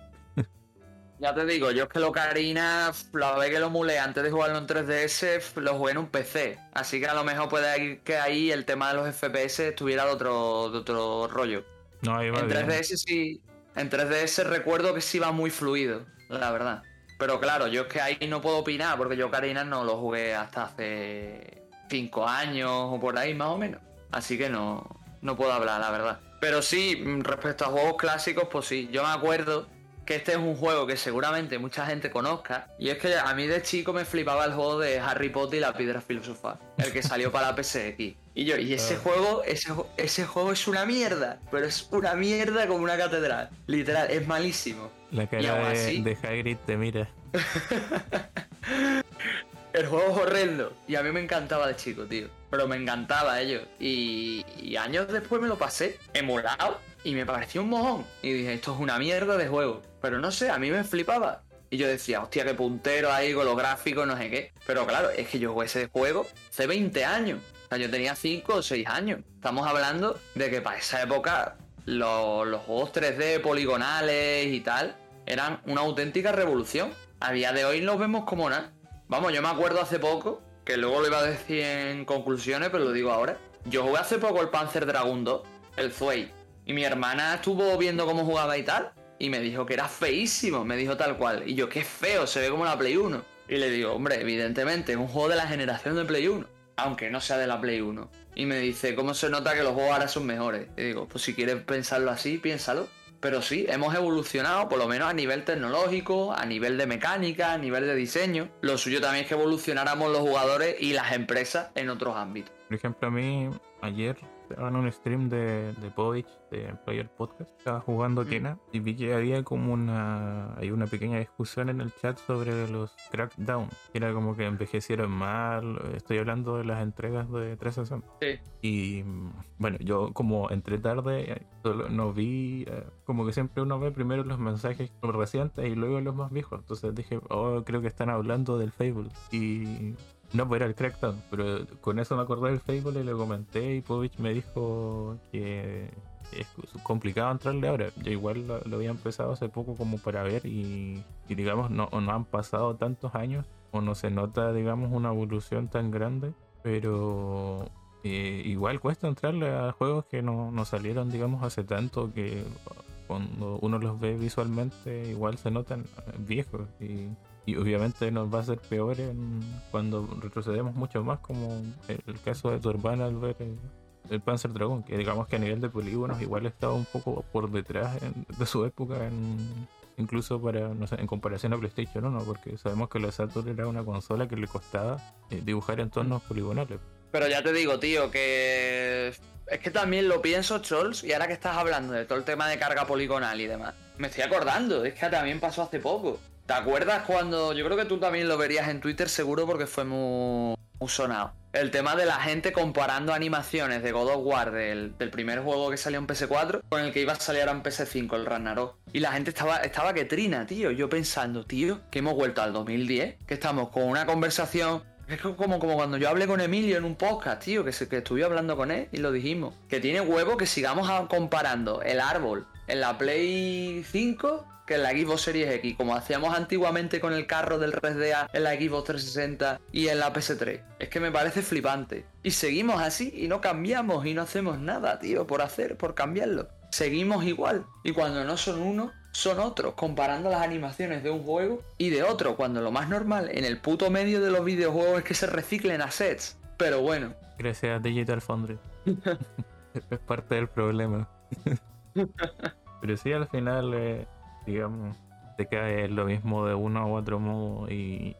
Ya te digo, yo es que lo Ocarina, la vez que lo mule antes de jugarlo en 3DS, lo jugué en un PC. Así que a lo mejor puede que ahí el tema de los FPS estuviera de otro, de otro rollo. No, en 3DS sí. En 3DS recuerdo que sí iba muy fluido, la verdad. Pero claro, yo es que ahí no puedo opinar, porque yo Ocarina no lo jugué hasta hace 5 años o por ahí más o menos. Así que no, no puedo hablar, la verdad. Pero sí, respecto a juegos clásicos, pues sí. Yo me acuerdo que este es un juego que seguramente mucha gente conozca. Y es que a mí de chico me flipaba el juego de Harry Potter y la piedra filosofal, el que salió para la PSX. Y yo, y ese juego, ese, ese juego es una mierda, pero es una mierda como una catedral. Literal, es malísimo. La cara de, de Hagrid te mira. [LAUGHS] el juego es horrendo. Y a mí me encantaba de chico, tío. Pero me encantaba ello. Y, y años después me lo pasé emulado y me pareció un mojón. Y dije, esto es una mierda de juego. Pero no sé, a mí me flipaba. Y yo decía, hostia, qué puntero ahí con los gráficos, no sé qué. Pero claro, es que yo jugué ese juego hace 20 años. O sea, yo tenía 5 o 6 años. Estamos hablando de que para esa época los, juegos 3D poligonales y tal eran una auténtica revolución. A día de hoy los vemos como nada. Vamos, yo me acuerdo hace poco, que luego lo iba a decir en conclusiones, pero lo digo ahora. Yo jugué hace poco el Panzer Dragon 2, el Zway. Y mi hermana estuvo viendo cómo jugaba y tal y me dijo que era feísimo, me dijo tal cual. Y yo, qué feo, se ve como la Play 1. Y le digo, hombre, evidentemente es un juego de la generación de Play 1, aunque no sea de la Play 1. Y me dice, ¿cómo se nota que los juegos ahora son mejores? Y digo, pues si quieres pensarlo así, piénsalo. Pero sí, hemos evolucionado, por lo menos a nivel tecnológico, a nivel de mecánica, a nivel de diseño. Lo suyo también es que evolucionáramos los jugadores y las empresas en otros ámbitos. Por ejemplo, a mí ayer estaba en un stream de, de Povich, de Player Podcast, estaba jugando Mm. Kena y vi que había como una hay una pequeña discusión en el chat sobre los Crackdown, que era como que envejecieron mal, estoy hablando de las entregas de 360. Sí. Y mm, bueno, yo como entré tarde, eh, solo no vi, eh, como que siempre uno ve primero los mensajes recientes y luego los más viejos. Entonces dije, oh, creo que están hablando del Fable. Y no, pues era el Crackdown, pero con eso me acordé del Fable y le comenté y Povich me dijo que es complicado entrarle ahora. Yo igual lo, lo había empezado hace poco como para ver y, digamos no, no han pasado tantos años o no se nota digamos una evolución tan grande, pero eh, igual cuesta entrarle a juegos que no, no salieron digamos hace tanto que cuando uno los ve visualmente igual se notan viejos y, y obviamente nos va a ser peor en- cuando retrocedemos mucho más como el, caso de tu al ver el, Panzer Dragon que digamos que a nivel de polígonos igual estaba un poco por detrás de su época en- incluso para no sé, en comparación a PlayStation 1 porque sabemos que la Saturn era una consola que le costaba eh, dibujar entornos poligonales Pero ya te digo, tío, que es que también lo pienso, Chols, y ahora que estás hablando de todo el tema de carga poligonal y demás, me estoy acordando, es que también pasó hace poco. ¿Te acuerdas cuando, yo creo que tú también lo verías en Twitter seguro porque fue muy, muy sonado? El tema de la gente comparando animaciones de God of War del, del primer juego que salió en PS4 con el que iba a salir ahora en PS5, el Ragnarok. Y la gente estaba, estaba que trina, tío. Yo pensando, tío, que hemos vuelto al 2010, que estamos con una conversación es como, como cuando yo hablé con Emilio en un podcast, tío, que, que estuve hablando con él y lo dijimos. Que tiene huevo que sigamos comparando el árbol en la Play 5 que en la Xbox Series X, como hacíamos antiguamente con el carro del 3DA en la Xbox 360 y en la PS3. Es que me parece flipante. Y seguimos así y no cambiamos y no hacemos nada, tío, por hacer, por cambiarlo. Seguimos igual. Y cuando no son uno, son otros, comparando las animaciones de un juego y de otro, cuando lo más normal en el puto medio de los videojuegos es que se reciclen assets. Pero bueno, gracias a Digital Foundry [LAUGHS] [LAUGHS] es parte del problema [LAUGHS] pero sí al final eh, digamos te cae lo mismo de uno u otro modo y,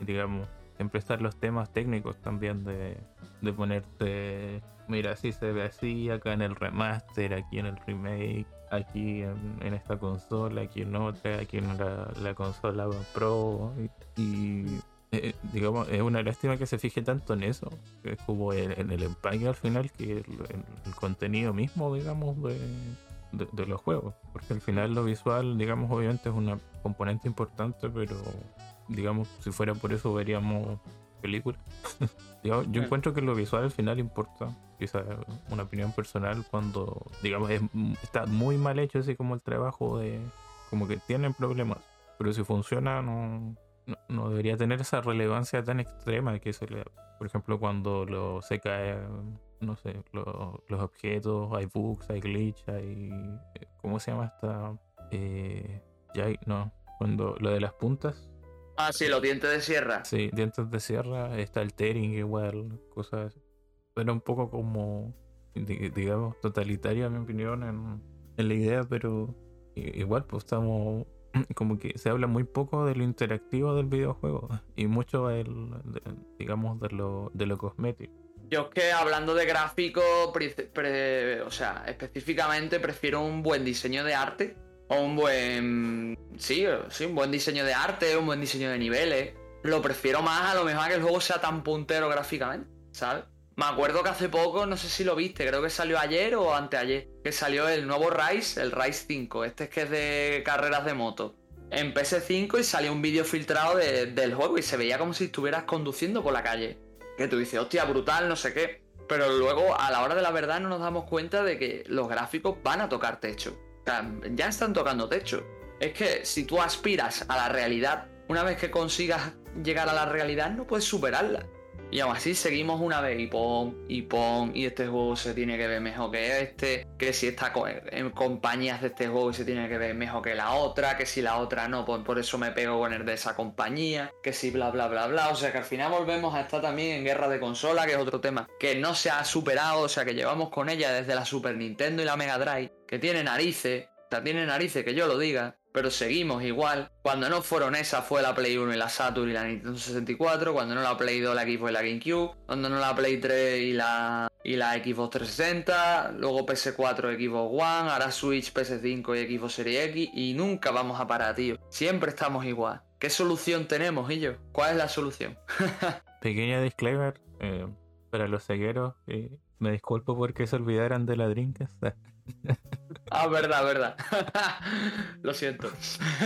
digamos siempre están los temas técnicos también de, de ponerte mira así se ve así acá en el remaster aquí en el remake aquí en, esta consola aquí en otra aquí en la, la consola pro y, eh, digamos es una lástima que se fije tanto en eso que es como en, el empaque al final que el contenido mismo digamos de, de, de los juegos porque al final lo visual digamos obviamente es una componente importante pero digamos si fuera por eso veríamos películas. [LAUGHS] Yo encuentro que lo visual al final importa quizás una opinión personal cuando digamos es, está muy mal hecho así como el trabajo de como que tienen problemas pero si funciona no, no, no debería tener esa relevancia tan extrema que se le por ejemplo cuando lo se cae no sé lo- los objetos hay bugs hay glitch hay cómo se llama esta eh, ya hay- no cuando lo de las puntas ah, sí, los dientes de sierra. Sí, dientes de sierra, está el tearing igual, cosas. Era un poco como, di- digamos, totalitaria, en mi opinión, en, en la idea, pero igual, pues estamos. [CLEARS THROAT] Como que se habla muy poco de lo interactivo del videojuego y mucho, del, de- digamos, de lo, de lo cosmético. Yo es que hablando de gráfico, o sea, específicamente prefiero un buen diseño de arte o un buen, sí, sí, un buen diseño de arte, un buen diseño de niveles. Lo prefiero más a lo mejor a que el juego sea tan puntero gráficamente, ¿sabes? Me acuerdo que hace poco, no sé si lo viste, creo que salió ayer o anteayer, que salió el nuevo Rise, el Rise 5, este es que es de carreras de moto. En PS5 y salió un vídeo filtrado de- del juego y se veía como si estuvieras conduciendo por la calle que tú dices, hostia, brutal, no sé qué. Pero luego, a la hora de la verdad, no nos damos cuenta de que los gráficos van a tocar techo. Ya están tocando techo. Es que si tú aspiras a la realidad, una vez que consigas llegar a la realidad, no puedes superarla. Y aún así seguimos una vez y pon, y pon, y este juego se tiene que ver mejor que este, que si está en compañías de este juego se tiene que ver mejor que la otra, que si la otra no, pues por eso me pego con el de esa compañía, que si bla bla bla bla, o sea que al final volvemos a estar también en guerra de consola, que es otro tema que no se ha superado, o sea que llevamos con ella desde la Super Nintendo y la Mega Drive, que tiene narices, O tiene narices que yo lo diga, pero seguimos igual. Cuando no fueron esas fue la Play 1 y la Saturn y la Nintendo 64, cuando no la Play 2 la Xbox y la GameCube, cuando no la Play 3 y la, y la Xbox 360, luego PS4, Xbox One, ahora Switch, PS5 y Xbox Series X y nunca vamos a parar, tío. Siempre estamos igual. ¿Qué solución tenemos, yo? ¿Cuál es la solución? [LAUGHS] Pequeño disclaimer eh, para los cegueros. eh, me disculpo porque se olvidaran de la Dreamcast. [LAUGHS] ah, verdad, verdad. [LAUGHS] Lo siento.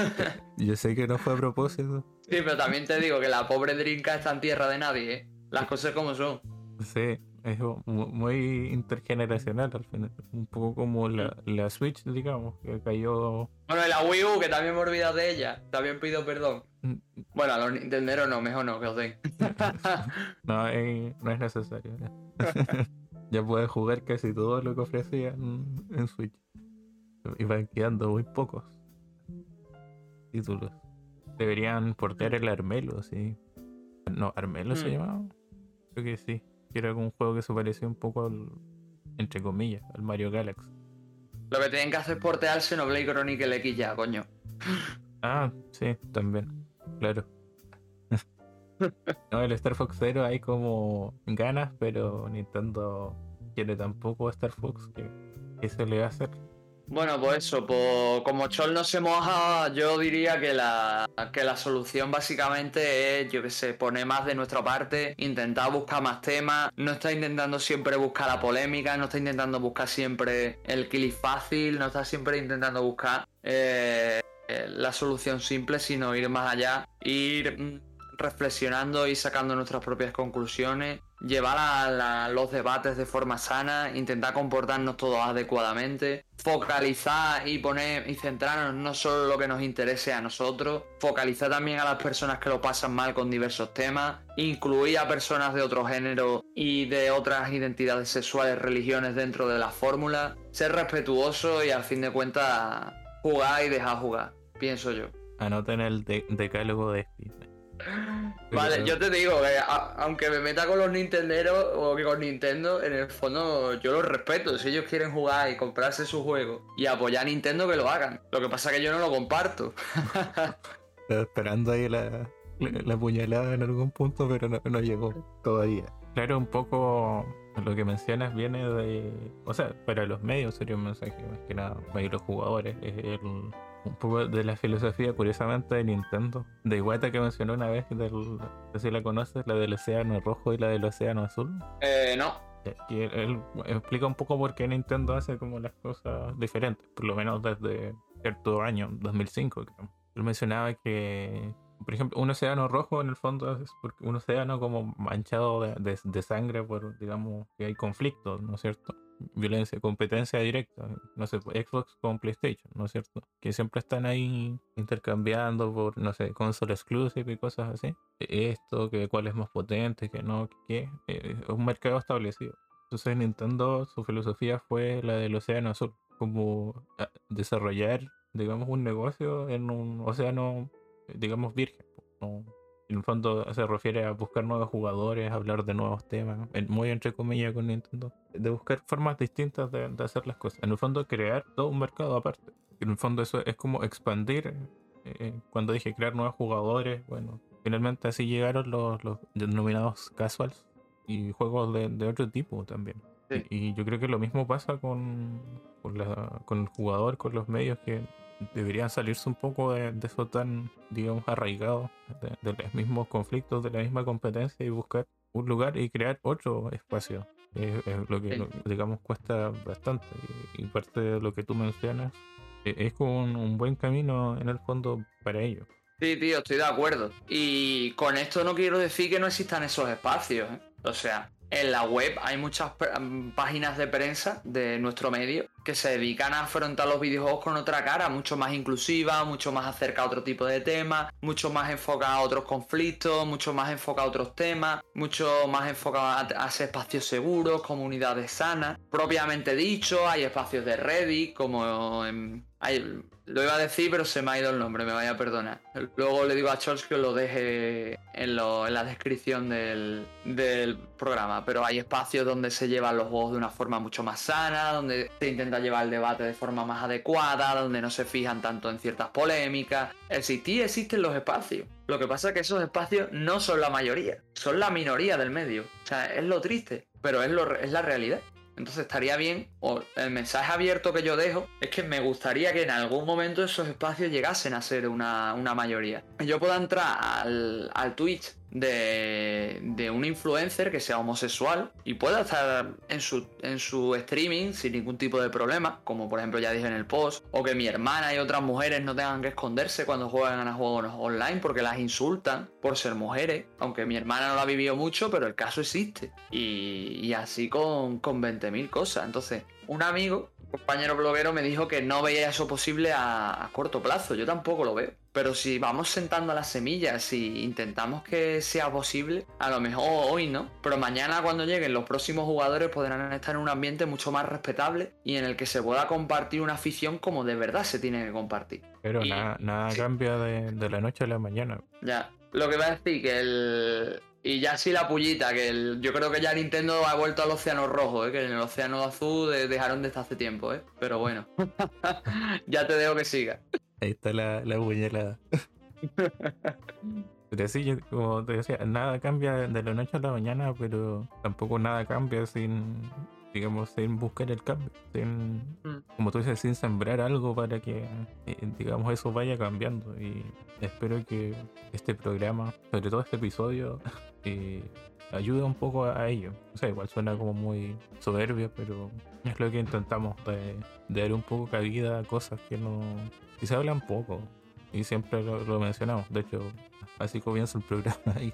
[LAUGHS] Yo sé que no fue a propósito. Sí, pero también te digo que la pobre Drinka está en tierra de nadie, ¿eh? Las cosas como son. Sí, es mu- muy intergeneracional al final. Un poco como la, la Switch, digamos, que cayó. Bueno, y la Wii U, que también me he olvidado de ella. También pido perdón. Mm, Bueno, a los Nintenderos no, mejor no, que os den. [LAUGHS] No, eh, no es necesario. Ya. puedes jugar casi todo lo que ofrecían en Switch. Y van quedando muy pocos títulos. Deberían portear el Armelo, sí. No, Armelo se Mm. llamaba. Creo que sí. Era un juego que se parecía un poco al, entre comillas, al Mario Galaxy. Lo que tienen que hacer es portear Xenoblade Chronicle X ya, coño. Ah, sí, también. Claro. [LAUGHS] no, el Star Fox Zero hay como ganas, pero Nintendo quiere tampoco Star Fox. qué se le va a hacer? Bueno, pues eso, pues como Chol no se moja, yo diría que la, que la solución básicamente es, yo que sé, poner más de nuestra parte, intentar buscar más temas, no está intentando siempre buscar la polémica, no está intentando buscar siempre el kill fácil, no está siempre intentando buscar eh, eh, la solución simple, sino ir más allá, ir mm, reflexionando y sacando nuestras propias conclusiones, llevar a los debates de forma sana, intentar comportarnos todos adecuadamente, focalizar y poner y centrarnos no solo en lo que nos interese a nosotros, focalizar también a las personas que lo pasan mal con diversos temas, incluir a personas de otro género y de otras identidades sexuales, religiones dentro de la fórmula, ser respetuoso y al fin de cuentas jugar y dejar jugar, pienso yo. Anoten el de- decálogo de Speed. [LAUGHS] Vale, yo te digo que a- aunque me meta con los Nintenderos o que con Nintendo, en el fondo yo los respeto. Si ellos quieren jugar y comprarse su juego y apoyar a Nintendo, que lo hagan. Lo que pasa es que yo no lo comparto. [LAUGHS] Estaba esperando ahí la, la, la puñalada en algún punto, pero no, no llegó todavía. Claro, un poco lo que mencionas viene de. O sea, para los medios sería un mensaje más que nada, para los jugadores. Es el- un poco de la filosofía, curiosamente, de Nintendo. De Iwata que mencionó una vez, del, no sé si la conoces, la del océano rojo y la del océano azul. Eh, no. Y él, él explica un poco por qué Nintendo hace como las cosas diferentes, por lo menos desde cierto año, 2005 creo. Él mencionaba que, por ejemplo, un océano rojo en el fondo es porque un océano como manchado de, de- de sangre por, digamos, que hay conflictos, ¿no es cierto? Violencia, competencia directa, no sé, pues, Xbox con PlayStation, ¿no es cierto? Que siempre están ahí intercambiando por, no sé, console exclusive y cosas así. Esto, que cuál es más potente, que no, que qué. Eh, es un mercado establecido. Entonces Nintendo, su filosofía fue la del océano azul, como ah, desarrollar, digamos, un negocio en un océano, digamos, virgen. ¿no? En el fondo se refiere a buscar nuevos jugadores, hablar de nuevos temas, muy entre comillas con Nintendo, de buscar formas distintas de, de hacer las cosas. En el fondo crear todo un mercado aparte. En el fondo eso es como expandir, eh, cuando dije crear nuevos jugadores, bueno, finalmente así llegaron los, los denominados casuals y juegos de, de otro tipo también. Sí. Y, y yo creo que lo mismo pasa con, con, la- con el jugador, con los medios que deberían salirse un poco de, de eso tan, digamos, arraigado, de, de los mismos conflictos, de la misma competencia y buscar un lugar y crear otro espacio. Es, es lo que, Sí. digamos, cuesta bastante. Y, y parte de lo que tú mencionas eh, es como un, un buen camino en el fondo para ello. Sí, tío, estoy de acuerdo. Y con esto no quiero decir que no existan esos espacios. ¿eh? O sea, en la web hay muchas mm, páginas de prensa de nuestro medio que se dedican a afrontar los videojuegos con otra cara, mucho más inclusiva, mucho más acerca a otro tipo de temas, mucho más enfocada a otros conflictos, mucho más enfocada a otros temas, mucho más enfocada a, espacios seguros, comunidades sanas. Propiamente dicho, hay espacios de Reddit, como en- hay- lo iba a decir, pero se me ha ido el nombre, me vaya a perdonar. Luego le digo a Charles que lo deje en, lo- en la descripción del, del programa, pero hay espacios donde se llevan los juegos de una forma mucho más sana, donde se intenta intenta llevar el debate de forma más adecuada, donde no se fijan tanto en ciertas polémicas. Existir existen los espacios. Lo que pasa es que esos espacios no son la mayoría, son la minoría del medio. O sea, es lo triste, pero es, lo, es la realidad. Entonces estaría bien, o el mensaje abierto que yo dejo es que me gustaría que en algún momento esos espacios llegasen a ser una, mayoría. Yo pueda entrar al, al Twitch de, de, un influencer que sea homosexual y pueda estar en su, en su streaming sin ningún tipo de problema, como por ejemplo ya dije en el post, o que mi hermana y otras mujeres no tengan que esconderse cuando juegan a juegos online porque las insultan por ser mujeres, aunque mi hermana no lo ha vivido mucho, pero el caso existe. Y, así con, con 20.000 cosas. Entonces, un amigo compañero bloguero me dijo que no veía eso posible a, corto plazo. Yo tampoco lo veo. Pero si vamos sentando las semillas y intentamos que sea posible, a lo mejor hoy no. Pero mañana cuando lleguen los próximos jugadores podrán estar en un ambiente mucho más respetable y en el que se pueda compartir una afición como de verdad se tiene que compartir. Pero nada, cambia de, de la noche a la mañana. Ya. Lo que va a decir que el, y ya sí la pullita, que yo creo que ya Nintendo ha vuelto al océano rojo, ¿eh? que en el océano azul dejaron de estar hace tiempo, ¿eh? Pero bueno, [LAUGHS] [LAUGHS] ya te dejo que siga. Ahí está la, la puñalada. [LAUGHS] Pero sí, como te decía, nada cambia de la noche a la mañana, pero tampoco nada cambia sin, digamos, sin buscar el cambio, sin, mm. como tú dices, sin sembrar algo para que, eh, digamos, eso vaya cambiando. Y espero que este programa, sobre todo este episodio, [LAUGHS] eh, ayude un poco a, ello. O sea, igual suena como muy soberbio, pero es lo que intentamos, de, dar un poco cabida a cosas que no, que se hablan poco. Y siempre lo, lo mencionamos. De hecho, así comienza el programa [LAUGHS] ahí.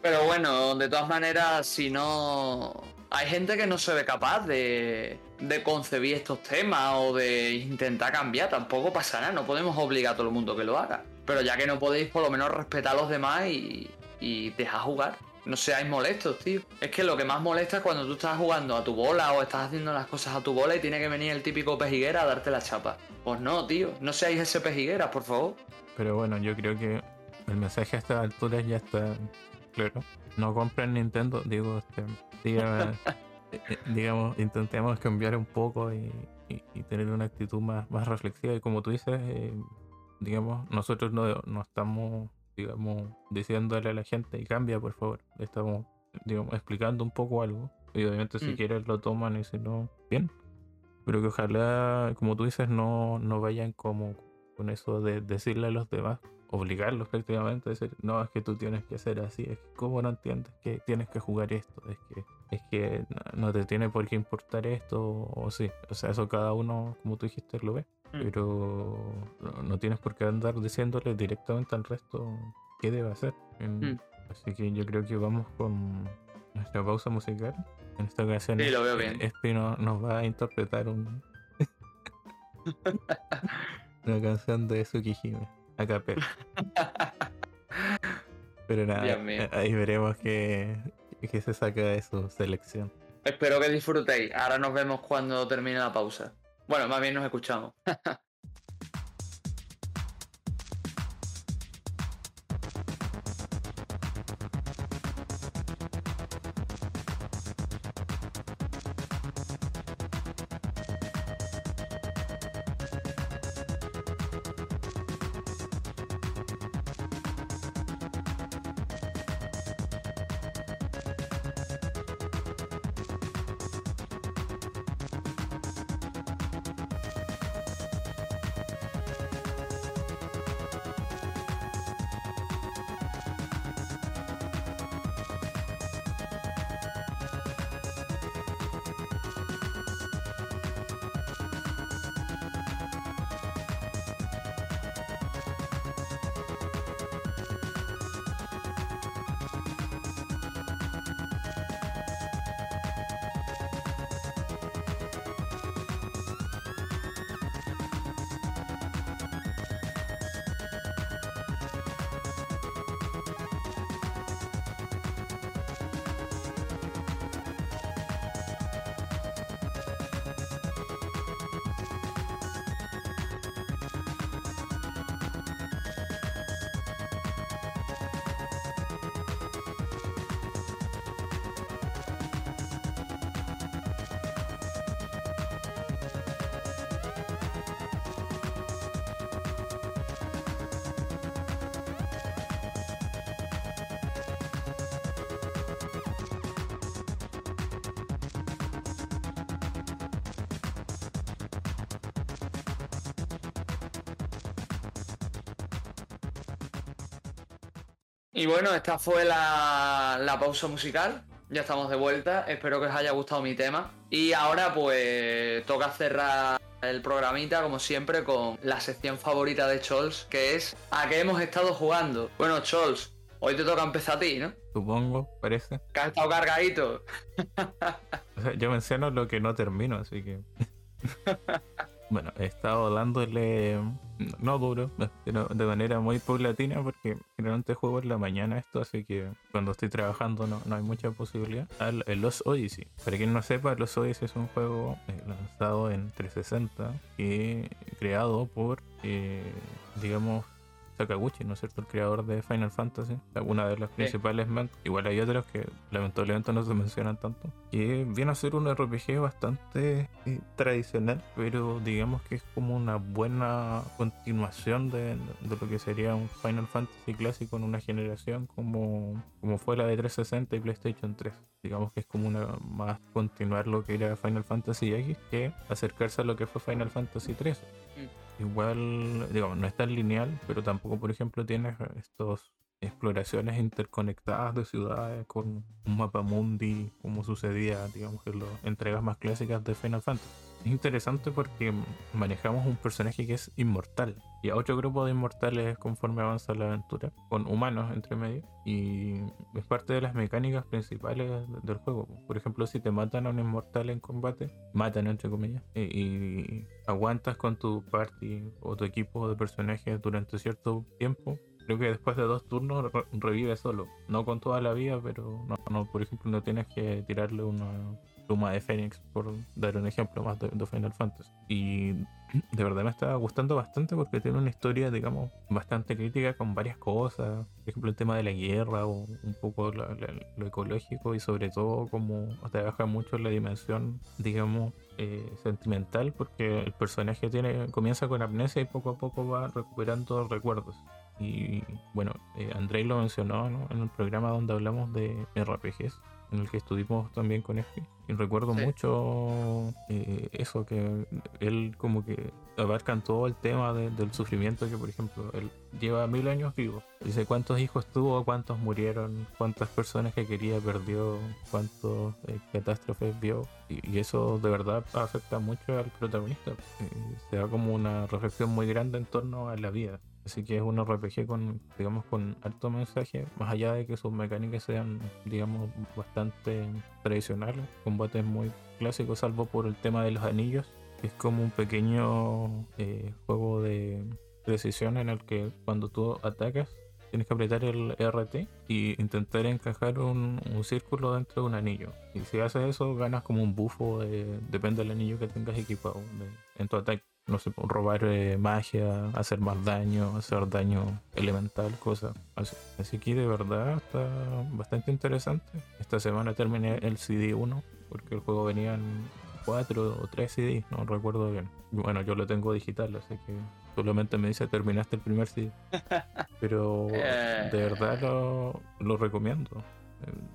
Pero bueno, de todas maneras, si no. Hay gente que no se ve capaz de, de concebir estos temas o de intentar cambiar, tampoco pasa nada, no podemos obligar a todo el mundo que lo haga. Pero ya que no podéis, por lo menos respetar a los demás y, y dejar jugar. No seáis molestos, tío. Es que lo que más molesta es cuando tú estás jugando a tu bola o estás haciendo las cosas a tu bola y tiene que venir el típico pejiguera a darte la chapa. Pues no, tío. No seáis ese pejiguera, por favor. Pero bueno, yo creo que el mensaje a estas alturas ya está claro. No compren Nintendo, digo, este, [LAUGHS] eh, eh, digamos, intentemos cambiar un poco y, tener una actitud más, más reflexiva. Y como tú dices, eh, digamos, nosotros no, no estamos, digamos, diciéndole a la gente y cambia, por favor. Estamos, digamos, explicando un poco algo. Y obviamente si mm. quieren lo toman y si no, bien. Pero que ojalá, como tú dices, no, no vayan como con eso de decirle a los demás obligarlos prácticamente a decir, no, es que tú tienes que hacer así, es que cómo no entiendes que tienes que jugar esto, es que, es que no te tiene por qué importar esto, o, sí, o sea, eso cada uno, como tú dijiste, lo ve. Pero no, tienes por qué andar diciéndole directamente al resto qué debe hacer. Mm. Así que yo creo que vamos con nuestra pausa musical. En esta ocasión, sí, lo veo bien. Espino nos va a interpretar un... [LAUGHS] una canción de Tsukihime a Pero nada, eh, ahí veremos que, que se saca de su selección. Espero que disfrutéis. Ahora nos vemos cuando termine la pausa. Bueno, más bien nos escuchamos. [LAUGHS] bueno, esta fue la, la pausa musical. Ya estamos de vuelta. Espero que os haya gustado mi tema. Y ahora pues toca cerrar el programita, como siempre, con la sección favorita de Chols, que es ¿A qué hemos estado jugando? Bueno, Chols, hoy te toca empezar a ti, ¿no? Supongo, parece. Que has estado cargadito. [LAUGHS] Yo menciono lo que no termino, así que. [LAUGHS] bueno, he estado dándole. No duro, pero de manera muy paulatina, porque generalmente juego en la mañana esto, así que cuando estoy trabajando no, no hay mucha posibilidad. El Los Odyssey. Para quien no sepa, Los Odyssey es un juego eh, lanzado en 360 y creado por, eh, digamos, Sakaguchi, ¿no es cierto? El creador de Final Fantasy, una de las principales mentes. Igual hay otros que lamentablemente no se mencionan tanto. Y viene a ser un RPG bastante eh, tradicional, pero digamos que es como una buena continuación de, de, lo que sería un Final Fantasy clásico en una generación como, como fue la de 360 y PlayStation 3. Digamos que es como una más continuar lo que era Final Fantasy X que acercarse a lo que fue Final Fantasy 3 igual, digamos, no es tan lineal, pero tampoco, por ejemplo, tienes estos exploraciones interconectadas de ciudades con un mapa mundi, como sucedía, digamos, en las entregas más clásicas de Final Fantasy. Es interesante porque manejamos un personaje que es inmortal y a otro grupo de inmortales conforme avanza la aventura, con humanos entre medio, y es parte de las mecánicas principales del juego. Por ejemplo, si te matan a un inmortal en combate, matan entre comillas, y, y aguantas con tu party o tu equipo de personajes durante cierto tiempo, creo que después de dos turnos revive solo. No con toda la vida, pero no, por ejemplo, no tienes que tirarle una pluma de Fénix, por dar un ejemplo más de, Final Fantasy. Y [CLEARS THROAT] de verdad me está gustando bastante porque tiene una historia, digamos, bastante crítica con varias cosas. Por ejemplo, el tema de la guerra o un poco lo ecológico y sobre todo como trabaja mucho la dimensión, digamos, eh, sentimental porque el personaje tiene comienza con amnesia y poco a poco va recuperando recuerdos. Y bueno, eh, Andrei lo mencionó ¿no? en el programa donde hablamos de RPGs, en el que estuvimos también con este. Y recuerdo sí. mucho eh, eso, que él como que abarcan todo el tema de, del sufrimiento que, por ejemplo, él lleva mil años vivo. Dice cuántos hijos tuvo, cuántos murieron, cuántas personas que quería perdió, cuántas eh, catástrofes vio. Y, y, eso de verdad afecta mucho al protagonista. Eh, se da como una reflexión muy grande en torno a la vida. Así que es un RPG con, digamos, con alto mensaje, más allá de que sus mecánicas sean, digamos, bastante tradicionales, combates muy clásicos, salvo por el tema de los anillos. Es como un pequeño eh, juego de precisión en el que cuando tú atacas tienes que apretar el RT y intentar encajar un, círculo dentro de un anillo. Y si haces eso, ganas como un bufo, de, depende del anillo que tengas equipado en tu ataque no sé, robar eh, magia, hacer más daño, hacer daño elemental, cosas así. Así que de verdad está bastante interesante. Esta semana terminé el CD 1 porque el juego venía en 4 o 3 CDs, no recuerdo bien. Bueno, yo lo tengo digital, así que solamente me dice terminaste el primer CD. [LAUGHS] Pero de verdad lo, lo recomiendo.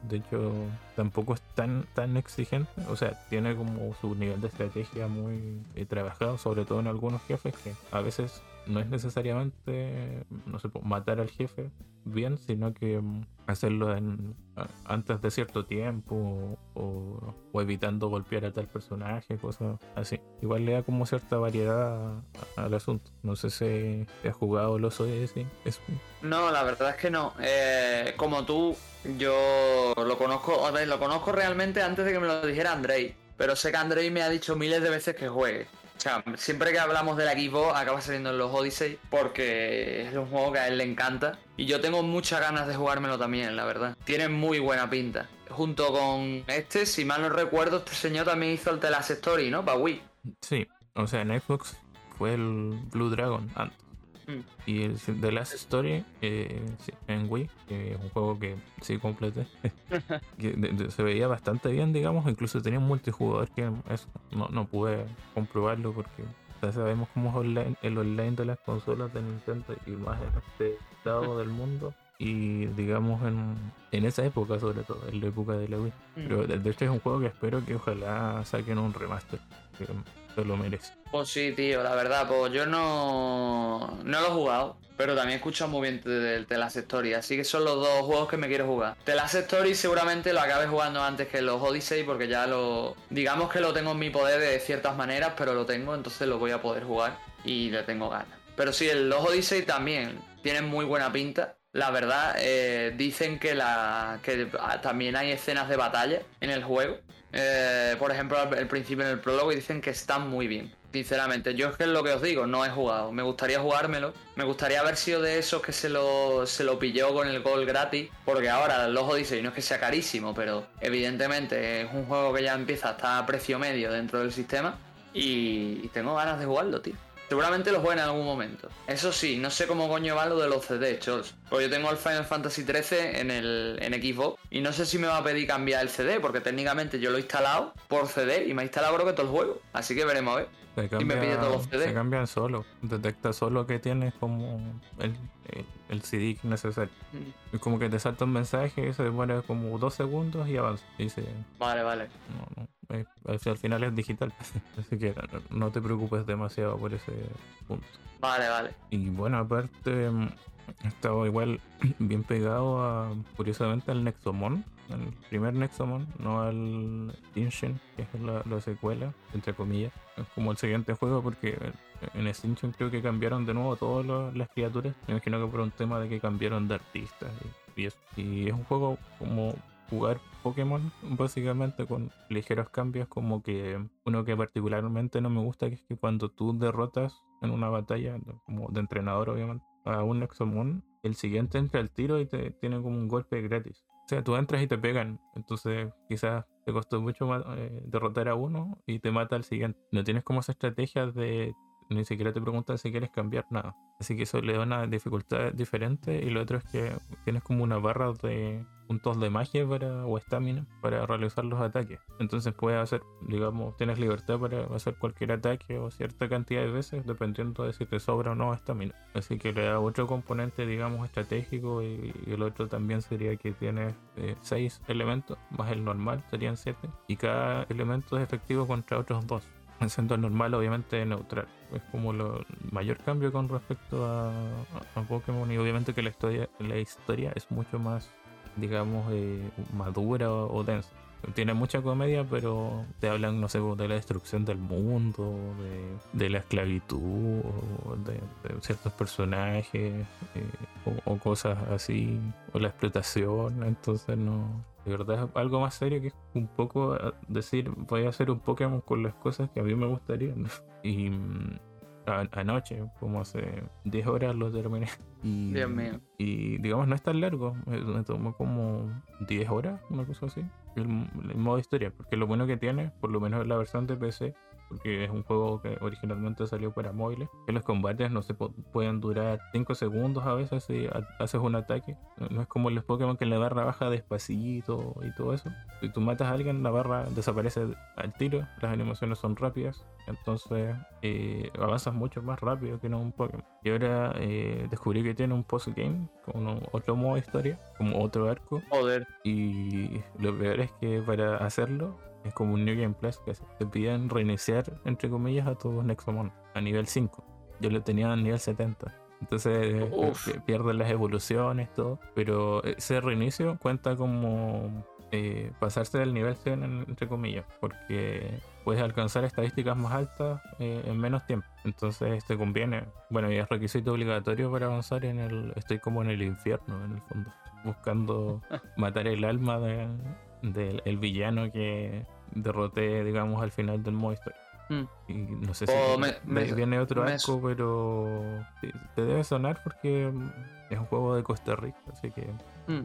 De hecho, tampoco es tan, tan exigente. O sea, tiene como su nivel de estrategia muy eh, trabajado, sobre todo en algunos jefes que a veces no es necesariamente, no sé, matar al jefe bien, sino que hacerlo en, antes de cierto tiempo o, evitando golpear a tal personaje, cosas así. Igual le da como cierta variedad al asunto. No sé si te has jugado los. Es... No, la verdad es que no. Eh, como tú, yo lo conozco, lo conozco realmente antes de que me lo dijera Andrei. Pero sé que Andrei me ha dicho miles de veces que juegue. O sea, siempre que hablamos de la Xbox acaba saliendo en los Odyssey porque es un juego que a él le encanta. Y yo tengo muchas ganas de jugármelo también, la verdad. Tiene muy buena pinta. Junto con este, si mal no recuerdo, este señor también hizo el The Last Story, ¿no? Para Wii. Sí, o sea, en Xbox fue el Blue Dragon. Mm. Y el The Last Story eh, en Wii, que es un juego que sí completé, [LAUGHS] que de, de, se veía bastante bien, digamos, incluso tenía un multijugador que eso, no, no pude comprobarlo porque ya sabemos cómo es online, el online de las consolas de Nintendo y más en este lado del mundo. y digamos en, en esa época sobre todo, en la época de la Wii. Pero de de hecho es un juego que espero que ojalá saquen un remaster, que se lo merece. Pues sí, tío, la verdad, pues yo no, no lo he jugado, pero también he escuchado muy bien de, de Last Story, así que son los dos juegos que me quiero jugar. The Last Story seguramente lo acabe jugando antes que los Odyssey, porque ya lo. Digamos que lo tengo en mi poder de ciertas maneras, pero lo tengo, entonces lo voy a poder jugar y le tengo ganas. Pero sí, el los Odyssey también tienen muy buena pinta. La verdad, eh, dicen que, la, que también hay escenas de batalla en el juego. Eh, por ejemplo, al, principio en el prólogo dicen que están muy bien. Sinceramente, yo es que es lo que os digo, no he jugado. Me gustaría jugármelo. Me gustaría haber sido de esos que se lo, se lo pilló con el gol gratis. Porque ahora los Odyssey no es que sea carísimo, pero evidentemente es un juego que ya empieza a estar a precio medio dentro del sistema. Y, y tengo ganas de jugarlo, tío. Seguramente lo juegue en algún momento. Eso sí, no sé cómo coño va lo de los CD, chols. Porque yo tengo el Final Fantasy XIII en el en Xbox y no sé si me va a pedir cambiar el CD, porque técnicamente yo lo he instalado por CD y me ha instalado creo que todo el juego. Así que veremos a ver. Se Y me pide todos los CD. se cambian solo. Detecta solo que tienes como el, el, el CD necesario. Mm. Es como que te salta un mensaje, se demora como dos segundos y avanza. Y dice, Vale, vale. no, no, eh, al al final es digital. [LAUGHS] Así que no, te preocupes demasiado por ese punto. Vale, vale. Y bueno, aparte, mm, he estado igual [CLEARS THROAT] bien pegado a, curiosamente, al Nexomon. El primer Nexomon, no al Inshin, que es la, la secuela, entre comillas. Es como el siguiente juego porque en Extinction creo que cambiaron de nuevo todas las criaturas. Me imagino que por un tema de que cambiaron de artistas y, y. Y es un juego como jugar Pokémon, básicamente con ligeros cambios, como que uno que particularmente no me gusta, que es que cuando tú derrotas en una batalla, como de entrenador obviamente, a un Nexomon, el siguiente entra al tiro y te tiene como un golpe gratis. O sea, tú entras y te pegan, entonces quizás te costó mucho eh, derrotar a uno y te mata al siguiente. No tienes como esa estrategia de ni siquiera te preguntan si quieres cambiar nada. Así que eso le da una dificultad diferente. Y lo otro es que tienes como una barra de puntos de magia para, o estamina para realizar los ataques. Entonces puedes hacer, digamos, tienes libertad para hacer cualquier ataque o cierta cantidad de veces dependiendo de si te sobra o no estamina. Así que le da otro componente, digamos, estratégico y, el otro también sería que tienes 6 elementos más el normal, serían 7. Y cada elemento es efectivo contra otros dos [LAUGHS] siendo el normal obviamente neutral. Es como lo- mayor cambio con respecto a, a Pokémon y obviamente que la historia, la historia es mucho más, digamos, eh, madura o, o densa. Tiene mucha comedia, pero te hablan, no sé, de la destrucción del mundo, de, la esclavitud, de, ciertos personajes, eh, o, o cosas así, o la explotación. Entonces, no, de verdad es algo más serio que es un poco eh, decir voy a hacer un Pokémon con las cosas que a mí me gustarían. [LAUGHS] Y mm, a- anoche, como hace 10 horas lo terminé. Y, Dios mío. Y digamos, no es tan largo, me, me tomó como 10 horas, una cosa así. El, el modo historia, porque lo bueno que tiene, por lo menos en la versión de PC, porque es un juego que originalmente salió para móviles, que los combates no se pueden durar 5 segundos a veces si ha- haces un ataque. No, es como los Pokémon que la barra baja despacito y todo eso. Si tú matas a alguien, la barra desaparece al tiro, las animaciones son rápidas, entonces eh, avanzas mucho más rápido que en un Pokémon. Y ahora eh, descubrí que tiene un postgame, con otro modo de historia, como otro arco, Joder. y lo peor es que para hacerlo es como un New Game Plus que te piden reiniciar, entre comillas, a tus Nexomon a nivel 5. Yo lo tenía a nivel 70. Entonces eh, Uf. pi- pierden las evoluciones, todo. Pero ese reinicio cuenta como eh, pasarse del nivel 100, en- entre comillas, porque puedes alcanzar estadísticas más altas eh, en menos tiempo. Entonces te conviene. Bueno, y es requisito obligatorio para avanzar en el. Estoy como en el infierno, en el fondo. Buscando [LAUGHS] matar el alma de- del el villano que derroté, digamos, al final del modo historia. Mm. Y no sé Oh, si me- me- viene otro me- arco, pero te debe sonar porque es un juego de Costa Rica, así que Mm.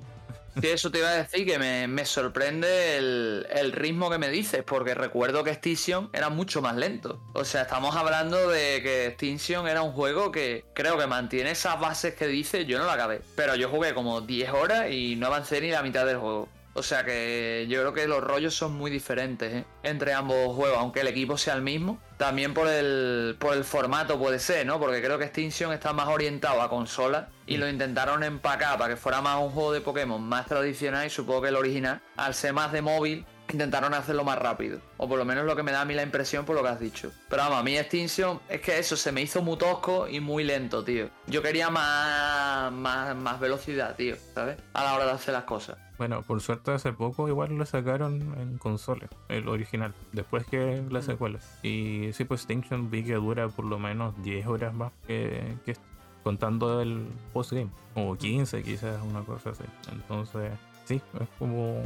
Sí, eso te iba a decir que me, me sorprende el, el ritmo que me dices, porque recuerdo que Extinction era mucho más lento. O sea, estamos hablando de que Extinction era un juego que creo que mantiene esas bases que dices, yo no lo acabé. Pero yo jugué como 10 horas y no avancé ni la mitad del juego. O sea que yo creo que los rollos son muy diferentes ¿eh? entre ambos juegos, aunque el equipo sea el mismo. También por el, por el formato puede ser, ¿no? Porque creo que Extinction está más orientado a consola y lo intentaron empacar para que fuera más un juego de Pokémon más tradicional y supongo que el original, al ser más de móvil, intentaron hacerlo más rápido. O por lo menos lo que me da a mí la impresión por lo que has dicho. Pero vamos, a mí Extinction es que eso se me hizo muy tosco y muy lento, tío. Yo quería más, más, más velocidad, tío, ¿sabes? A la hora de hacer las cosas. Bueno, por suerte hace poco igual lo sacaron en consolas, el original, después que la Mm. secuela. Y sí, pues Extinction vi que dura por lo menos 10 horas más que, que contando el postgame, o 15 quizás, una cosa así. Entonces, sí, es como...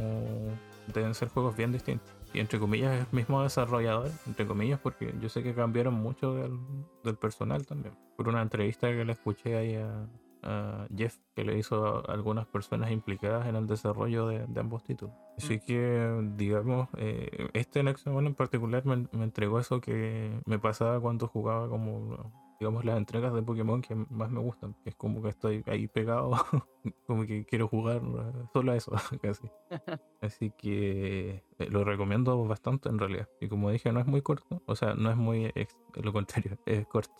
Deben ser juegos bien distintos. Y entre comillas es el mismo desarrollador, entre comillas, porque yo sé que cambiaron mucho del, del personal también. Por una entrevista que le escuché ahí a, a Jeff, que le hizo a algunas personas implicadas en el desarrollo de, de ambos títulos. Así que, digamos, eh, este One en particular me, me entregó eso que me pasaba cuando jugaba como, digamos, las entregas de Pokémon que más me gustan, que es como que estoy ahí pegado, [LAUGHS] como que quiero jugar solo a eso, [LAUGHS] casi. [LAUGHS] Así que eh, lo recomiendo bastante en realidad. Y como dije, no es muy corto, o sea, no es muy, ex- lo contrario, es corto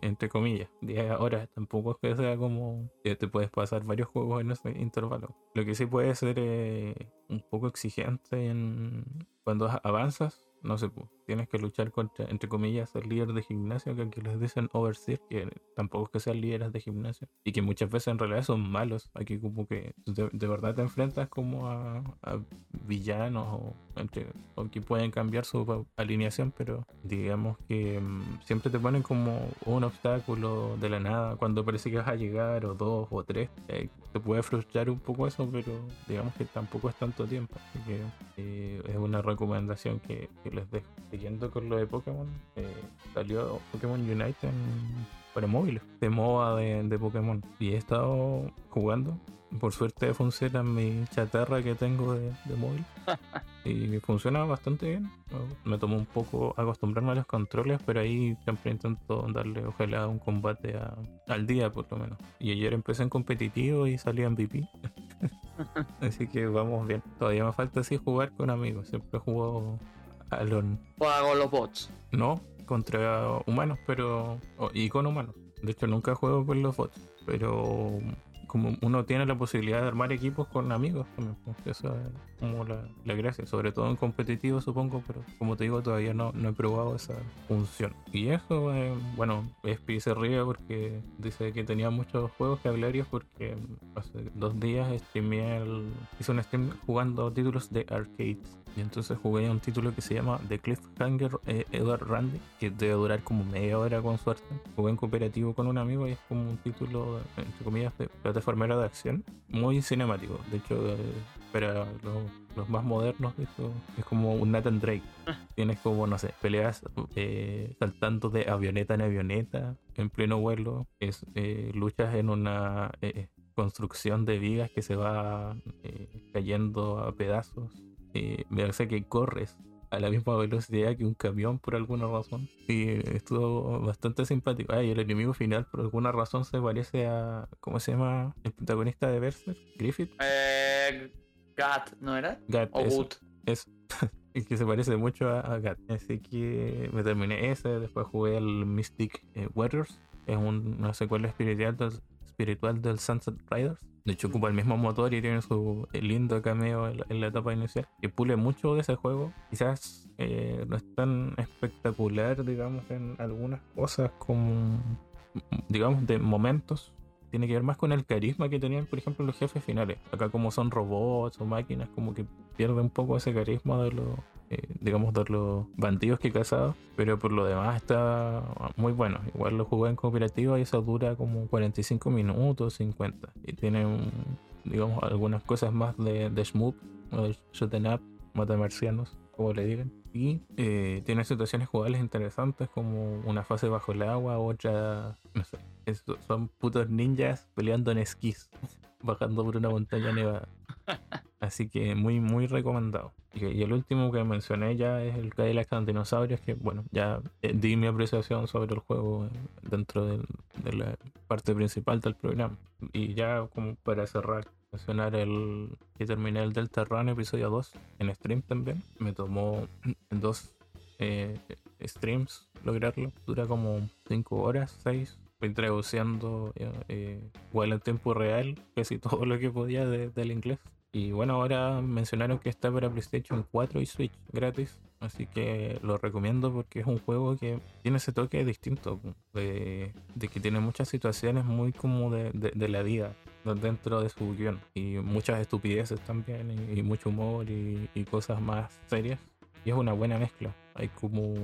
entre comillas, 10 horas. Tampoco es que sea como te puedes pasar varios juegos en ese intervalo. Lo que sí puede ser eh, un poco exigente en cuando avanzas. No sé, pues, tienes que luchar contra, entre comillas, el líder de gimnasio, que aquí les dicen overseer, que tampoco es que sean líderes de gimnasio, y que muchas veces en realidad son malos. Aquí como que de, de verdad te enfrentas como a, a villanos o, entre, o que pueden cambiar su alineación, pero digamos que mm, siempre te ponen como un obstáculo de la nada cuando parece que vas a llegar, o dos o tres. Eh, te puede frustrar un poco eso, pero digamos que tampoco es tanto tiempo. Así que eh, es una recomendación que, que les dejo. Siguiendo con lo de Pokémon, eh, salió Pokémon Unite en- para móviles, de moda de, de Pokémon. Y he estado jugando. Por suerte funciona mi chatarra que tengo de, de móvil. [LAUGHS] Y funciona bastante bien. Me tomó un poco acostumbrarme a los controles, pero ahí siempre intento darle ojalá un combate a- al día por lo menos. Y ayer empecé en competitivo y salí en MVP. [LAUGHS] Así que vamos bien. Todavía me falta así jugar con amigos. Siempre juego a LON. Juega con los bots. No contra humanos, pero. o- y con humanos. De hecho, nunca juego con los bots. Pero como uno tiene la posibilidad de armar equipos con amigos también, pues, es como la, la gracia, sobre todo en competitivo supongo, pero como te digo todavía no, no he probado esa función. Y eso, eh, bueno, Espi se ríe porque dice que tenía muchos juegos que hablarías porque hace dos días streameé el, hice un stream jugando títulos de arcades. Y entonces jugué un título que se llama The Cliffhanger eh, Edward Randy, que debe durar como media hora con suerte. Jugué en cooperativo con un amigo y es como un título, entre comillas, de plataformero de acción, muy cinemático. De hecho, eh, para los, los más modernos, eso es como un Nathan Drake. Tienes como, no sé, peleas eh, saltando de avioneta en avioneta, en pleno vuelo, es, eh, luchas en una eh, construcción de vigas que se va cayendo a pedazos. Me parece que corres a la misma velocidad que un camión por alguna razón. Y estuvo bastante simpático. Ah, y el enemigo final por alguna razón se parece a. ¿Cómo se llama? El protagonista de Berserk, Griffith. Eh, Gat, ¿no era? Gat, O eso, Gut. eso. [LAUGHS] Y que se parece mucho a, a Gat. Así que me terminé ese. Después jugué el Mystic eh, Warriors. Es un- una secuela espiritual del, espiritual del Sunset Riders. De hecho, ocupa el mismo motor y tiene su lindo cameo en la, en la etapa inicial. Que pule mucho de ese juego. Quizás eh, no es tan espectacular, digamos, en algunas cosas como, digamos, de momentos. Tiene que ver más con el carisma que tenían, por ejemplo, los jefes finales. Acá como son robots o máquinas, como que pierde un poco ese carisma de los, eh, digamos, de los bandidos que he cazado. Pero por lo demás está muy bueno. Igual lo jugué en cooperativa y eso dura como 45 minutos, 50. Y tiene, digamos, algunas cosas más de, de Shmoop, o de Shoot'em Up, mata marcianos, como le digan. Y eh, tiene situaciones jugables interesantes como una fase bajo el agua, otra, no sé, es- son putos ninjas peleando en esquís, [LAUGHS] bajando por una montaña nevada. [LAUGHS] Así que muy, muy recomendado. Y, y el último que mencioné ya es el Cadillac and Dinosaurios, que bueno, ya eh, di mi apreciación sobre el juego eh, dentro del- de la parte principal del programa. Y ya como para cerrar, mencionar el que terminé el Delta Run episodio 2 en stream también. Me tomó [CLEARS THROAT] dos eh, streams lograrlo. Dura como 5 horas, 6. Fui traduciendo eh, eh, igual en tiempo real casi [LAUGHS] todo lo que podía del inglés. Y bueno, ahora mencionaron que está para PlayStation 4 y Switch gratis. Así que lo recomiendo porque es un juego que tiene ese toque distinto. De, que tiene muchas situaciones muy como de, la vida dentro de su guion. Y muchas estupideces también. Y, mucho humor y, cosas más serias. Y es una buena mezcla. Hay como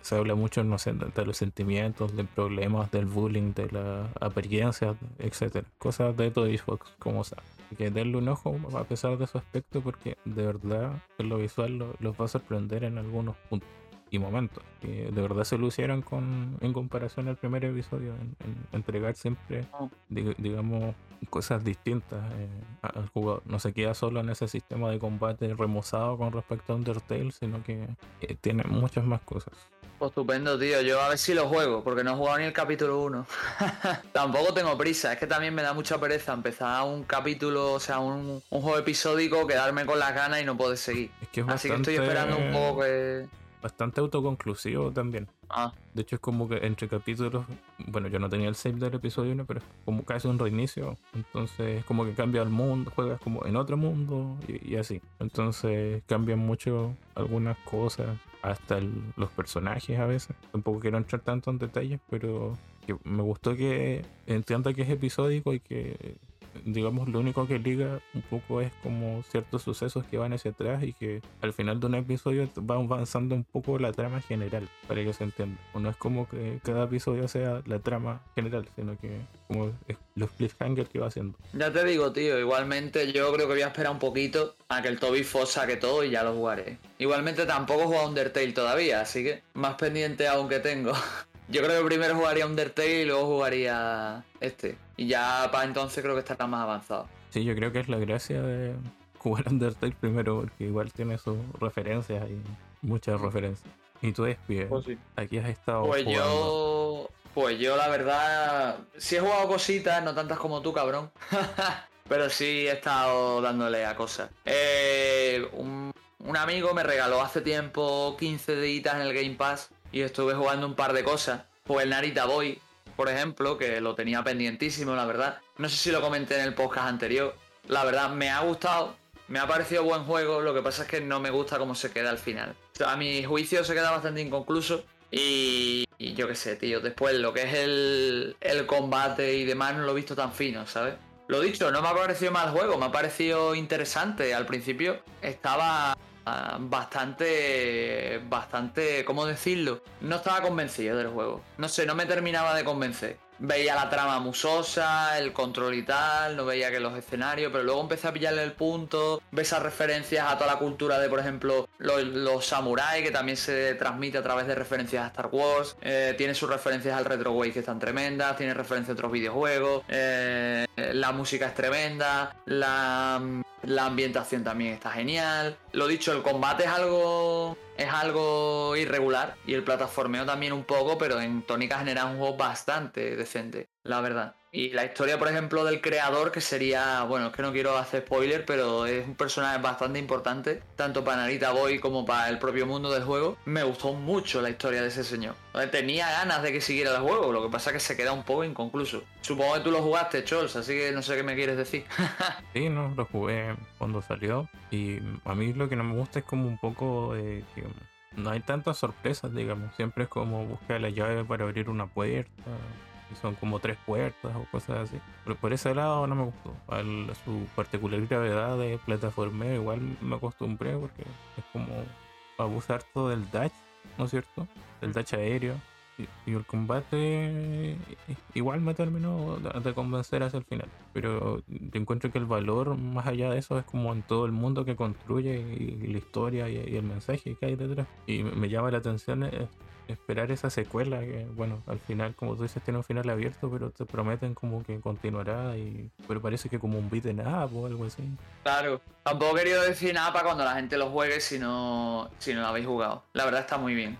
se habla mucho, no sé, de los sentimientos, de problemas, del bullying, de la apariencia, etcétera. Cosas de todo Xbox, como sea. Que denle un ojo a pesar de su aspecto, porque de verdad en lo visual los va a sorprender en algunos puntos y momentos. Que de verdad se lucieron con, en comparación al primer episodio, en, entregar siempre, oh. digamos, cosas distintas eh, al jugador. No se queda solo en ese sistema de combate remozado con respecto a Undertale, sino que eh, tiene muchas más cosas. Pues estupendo, tío. Yo a ver si lo juego, porque no he jugado ni el capítulo 1. [LAUGHS] Tampoco tengo prisa, es que también me da mucha pereza empezar un capítulo, o sea, un, juego episódico, quedarme con las ganas y no poder seguir. Así que estoy esperando un poco que bastante autoconclusivo también. Ah. De hecho, es como que entre capítulos, bueno, yo no tenía el save del episodio 1, pero es como casi un reinicio. Entonces, es como que cambia el mundo, juegas como en otro mundo y, así. Entonces, cambian mucho algunas cosas, hasta los personajes a veces. Tampoco quiero entrar tanto en detalles, pero me gustó que entienda que es episódico y que digamos, lo único que liga un poco es como ciertos sucesos que van hacia atrás y que al final de un episodio va avanzando un poco la trama general, para que se entienda. No es como que cada episodio sea la trama general, sino que como los cliffhangers que va haciendo. Ya te digo, tío, igualmente yo creo que voy a esperar un poquito a que el Toby Foss saque todo y ya lo jugaré. Igualmente tampoco he jugado Undertale todavía, así que más pendiente aún que tengo. [LAUGHS] Yo creo que primero jugaría Undertale y luego jugaría este. Y ya para entonces creo que estará más avanzado. Sí, yo creo que es la gracia de jugar [LAUGHS] Undertale primero, porque igual tiene sus referencias y muchas referencias. Y tú despides. Pues Aquí has estado. Pues yo. Pues yo, la verdad. Sí he jugado cositas, no tantas como tú, cabrón. [LAUGHS] Pero sí he estado dándole a cosas. Eh, un, un, amigo me regaló hace tiempo 15 deditas en el Game Pass y estuve jugando un par de cosas. Pues el Narita Boy, por ejemplo, que lo tenía pendientísimo, la verdad. No sé si lo comenté en el podcast anterior. La verdad, me ha gustado, me ha parecido buen juego, lo que pasa es que no me gusta cómo se queda al final. a mi juicio se queda bastante inconcluso. Y, yo qué sé, tío, después lo que es el, el combate y demás no lo he visto tan fino, ¿sabes? Lo dicho, no me ha parecido mal juego, me ha parecido interesante. Al principio estaba bastante, bastante, ¿cómo decirlo? No estaba convencido del juego. No sé, no me terminaba de convencer veía la trama musosa, el control y tal, no veía que los escenarios, pero luego empecé a pillarle el punto, ves esas referencias a toda la cultura de, por ejemplo, los, samuráis, que también se transmite a través de referencias a Star Wars, eh, tiene sus referencias al retro wave que están tremendas, tiene referencias a otros videojuegos, eh, la música es tremenda, la, la ambientación también está genial. Lo dicho, el combate es algo es algo irregular y el plataformeo también un poco, pero en tónica general un juego bastante decente, la verdad. Y la historia, por ejemplo, del creador, que sería, bueno, es que no quiero hacer spoiler, pero es un personaje bastante importante, tanto para Narita Boy como para el propio mundo del juego. Me gustó mucho la historia de ese señor. Tenía ganas de que siguiera el juego, lo que pasa es que se queda un poco inconcluso. Supongo que tú lo jugaste, Chols, así que no sé qué me quieres decir. [LAUGHS] sí, no, lo jugué cuando salió. Y a mí lo que no me gusta es como un poco que no hay tantas sorpresas, digamos. Siempre es como buscar la llave para abrir una puerta son como tres puertas o cosas así. Pero por ese lado no me gustó. A su particular gravedad de plataforma igual me acostumbré porque es como abusar todo del dash, ¿no es cierto? Del dash aéreo. Y, el combate igual me terminó de, convencer hacia el final. Pero yo encuentro que el valor más allá de eso es como en todo el mundo que construye y, la historia y, el mensaje que hay detrás. Y me llama la atención esperar esa secuela que, bueno, al final, como tú dices, tiene un final abierto, pero te prometen como que continuará y... Pero parece que como un beat de nada o algo así. Claro, tampoco he querido decir nada para cuando la gente lo juegue si no, si no lo habéis jugado. La verdad está muy bien.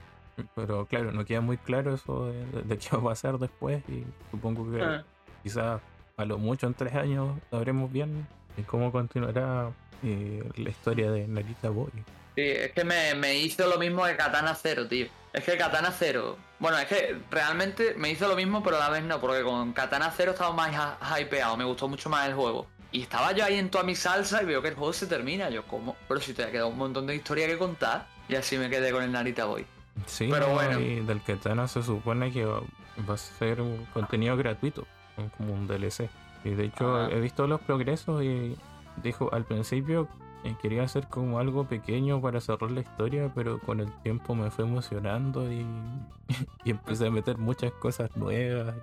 Pero claro, no queda muy claro eso de, qué va a pasar después y supongo que ah. quizás a lo mucho en tres años sabremos bien ¿Y cómo continuará eh, la historia de Narita Boy? Sí, es que me, me hizo lo mismo que Katana Zero, tío. Es que Katana Zero. Bueno, es que realmente me hizo lo mismo, pero a la vez no, porque con Katana Zero estaba más hypeado, me gustó mucho más el juego. Y estaba yo ahí en toda mi salsa y veo que el juego se termina. Yo, ¿cómo? Pero si te ha quedado un montón de historia que contar. Y así me quedé con el Narita Boy. Sí, Pero no, bueno. y del Katana se supone que va, va a ser un contenido gratuito, como un DLC. Y de hecho Ah. he visto los progresos y dijo al principio eh, quería hacer como algo pequeño para cerrar la historia, pero con el tiempo me fue emocionando y, [LAUGHS] y empecé a meter muchas cosas nuevas.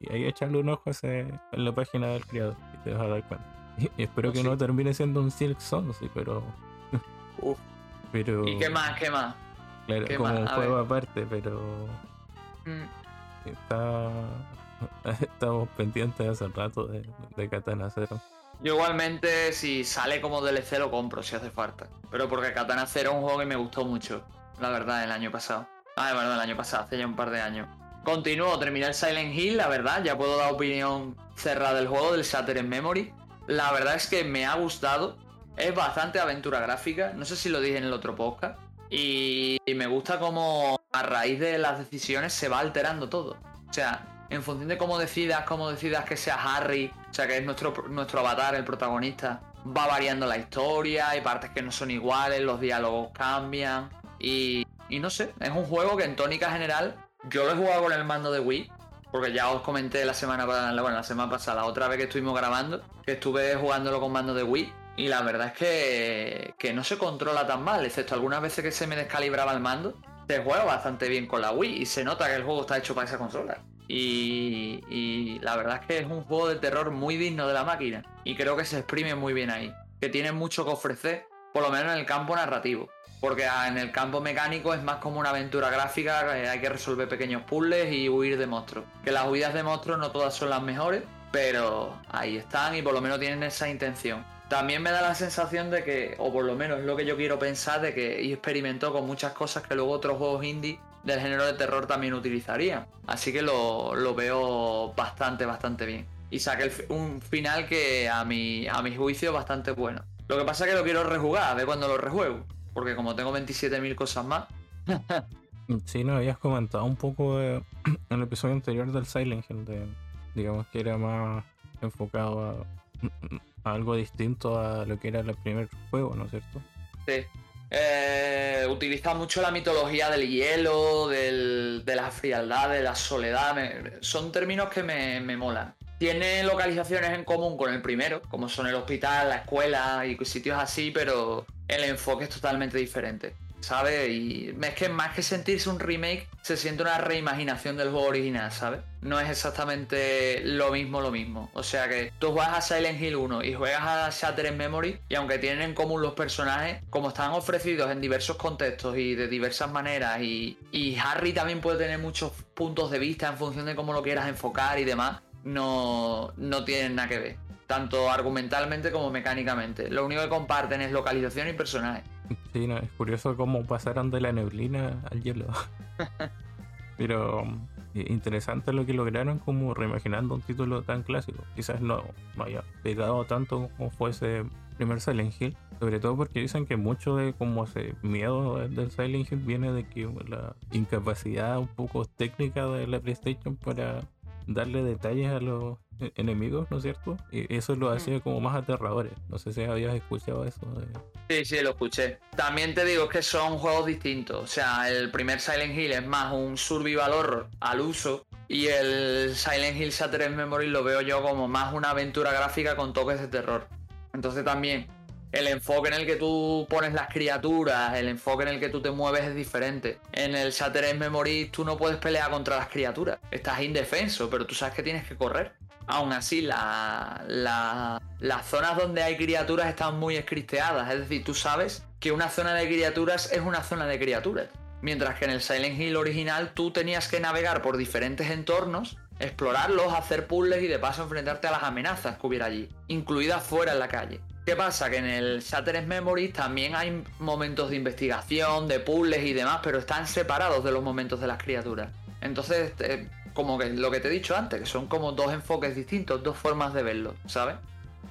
Y, y ahí echarle un ojo ese- en la página del creador y te vas a dar cuenta. Y, espero que Sí. no termine siendo un Silk Song, sí, pero... Uf. [LAUGHS] pero ¿Y qué más? ¿Qué más? Claro, qué como un juego ver. aparte, pero Mm, está [LAUGHS] estamos pendientes hace rato de, de Katana Zero. Yo igualmente, si sale como DLC, lo compro si hace falta. Pero porque Katana Zero es un juego que me gustó mucho, la verdad, el año pasado. Ah, bueno, el año pasado, hace ya un par de años. Continúo, terminé el Silent Hill, la verdad, ya puedo dar opinión cerrada del juego, del Shattered Memory. La verdad es que me ha gustado. Es bastante aventura gráfica, no sé si lo dije en el otro podcast. Y, me gusta cómo a raíz de las decisiones se va alterando todo. O sea, en función de cómo decidas, cómo decidas que sea Harry, o sea, que es nuestro, nuestro avatar, el protagonista, va variando la historia, hay partes que no son iguales, los diálogos cambian. Y, y no sé, es un juego que en tónica general, yo lo he jugado con el mando de Wii, porque ya os comenté la semana, bueno, la semana pasada, otra vez que estuvimos grabando, que estuve jugándolo con mando de Wii. Y la verdad es que, que no se controla tan mal, excepto algunas veces que se me descalibraba el mando. Se juega bastante bien con la Wii y se nota que el juego está hecho para esa consola. Y, y la verdad es que es un juego de terror muy digno de la máquina. Y creo que se exprime muy bien ahí. Que tiene mucho que ofrecer, por lo menos en el campo narrativo. Porque en el campo mecánico es más como una aventura gráfica, que hay que resolver pequeños puzzles y huir de monstruos. Que las huidas de monstruos no todas son las mejores, pero ahí están y por lo menos tienen esa intención. También me da la sensación de que, o por lo menos es lo que yo quiero pensar, de que experimentó con muchas cosas que luego otros juegos indie del género de terror también utilizarían. Así que lo, lo veo bastante, bastante bien. Y saqué un final que a mi, a mi juicio es bastante bueno. Lo que pasa es que lo quiero rejugar, a ver cuando lo rejuego. Porque como tengo 27.000 cosas más, [LAUGHS] Sí, nos habías comentado un poco de- [CLEARS THROAT] en el episodio anterior del Silent Hill, de, digamos que era más enfocado a algo distinto a lo que era el primer juego, ¿no es cierto? Sí. Eh, utiliza mucho la mitología del hielo, del- de la frialdad, de la soledad. son términos que me, me molan. Tiene localizaciones en común con el primero, como son el hospital, la escuela y sitios así, pero el enfoque es totalmente diferente. ¿Sabes? Y es que más que sentirse un remake, se siente una reimaginación del juego original, ¿sabes? No es exactamente lo mismo, lo mismo. O sea que tú juegas a Silent Hill 1 y juegas a Shattered Memory, y aunque tienen en común los personajes, como están ofrecidos en diversos contextos y de diversas maneras, y, y Harry también puede tener muchos puntos de vista en función de cómo lo quieras enfocar y demás, no, no tienen nada que ver. Tanto argumentalmente como mecánicamente. Lo único que comparten es localización y personajes. [LAUGHS] Sí, no, es curioso cómo pasaron de la neblina al hielo. [LAUGHS] Pero eh, interesante lo que lograron como reimaginando un título tan clásico. Quizás no, no haya pegado tanto como fue ese primer Silent Hill. Sobre todo porque dicen que mucho de como ese miedo del Silent Hill viene de que la incapacidad un poco técnica de la PlayStation para darle detalles a los enemigos, ¿no es cierto? Y eso lo hacía como más aterradores. No sé si habías escuchado eso. de- Sí, sí, lo escuché. También te digo que son juegos distintos. O sea, el primer Silent Hill es más un survival horror al uso. Y el Silent Hill Shattered Memory lo veo yo como más una aventura gráfica con toques de terror. Entonces también el enfoque en el que tú pones las criaturas, el enfoque en el que tú te mueves es diferente. En el Shattered Memory tú no puedes pelear contra las criaturas. Estás indefenso, pero tú sabes que tienes que correr. Aún así, la- la- las zonas donde hay criaturas están muy escristeadas. Es decir, tú sabes que una zona de criaturas es una zona de criaturas. Mientras que en el Silent Hill original tú tenías que navegar por diferentes entornos, explorarlos, hacer puzzles y de paso enfrentarte a las amenazas que hubiera allí, incluidas fuera en la calle. ¿Qué pasa? Que en el Shattered Memories también hay momentos de investigación, de puzzles y demás, pero están separados de los momentos de las criaturas. Entonces, eh, como que lo que te he dicho antes, que son como dos enfoques distintos, dos formas de verlo, ¿sabes?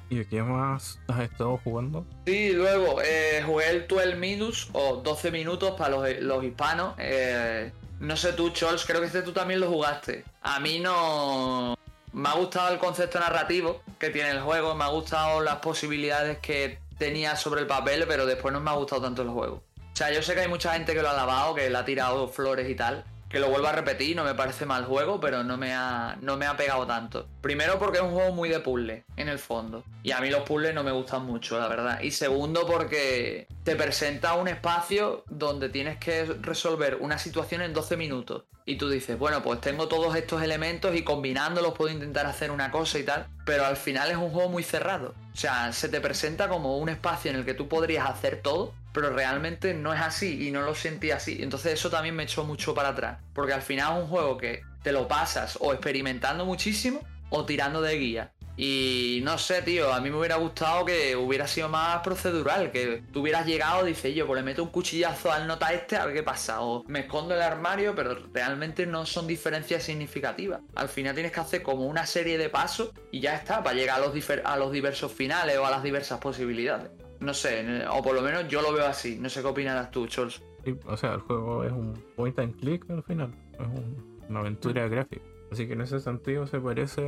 ¿Y qué más has estado jugando? Sí, luego eh, jugué el 12 Minutes o 12 minutos para los, los hispanos. Eh, no sé tú, Chols, creo que este tú también lo jugaste. A mí no... Me ha gustado el concepto narrativo que tiene el juego, me ha gustado las posibilidades que tenía sobre el papel, pero después no me ha gustado tanto el juego. O sea, yo sé que hay mucha gente que lo ha lavado, que le ha tirado flores y tal, que lo vuelvo a repetir, no me parece mal juego, pero no me ha, no me ha pegado tanto. Primero porque es un juego muy de puzzle, en el fondo. Y a mí los puzzles no me gustan mucho, la verdad. Y segundo porque te presenta un espacio donde tienes que resolver una situación en 12 minutos. Y tú dices, bueno, pues tengo todos estos elementos y combinándolos puedo intentar hacer una cosa y tal. Pero al final es un juego muy cerrado. O sea, se te presenta como un espacio en el que tú podrías hacer todo pero realmente no es así y no lo sentí así. Entonces eso también me echó mucho para atrás, porque al final es un juego que te lo pasas o experimentando muchísimo o tirando de guía. Y no sé, tío, a mí me hubiera gustado que hubiera sido más procedural, que tú hubieras llegado, dice yo, pues le meto un cuchillazo al nota este a ver qué pasa, o me escondo el armario, pero realmente no son diferencias significativas. Al final tienes que hacer como una serie de pasos y ya está, para llegar a los, a los diversos finales o a las diversas posibilidades. No sé, o por lo menos yo lo veo así. No sé qué opinarás tú, Chols. o sea, el juego es un point and click al final. Es una aventura gráfica. Así que en ese sentido se parece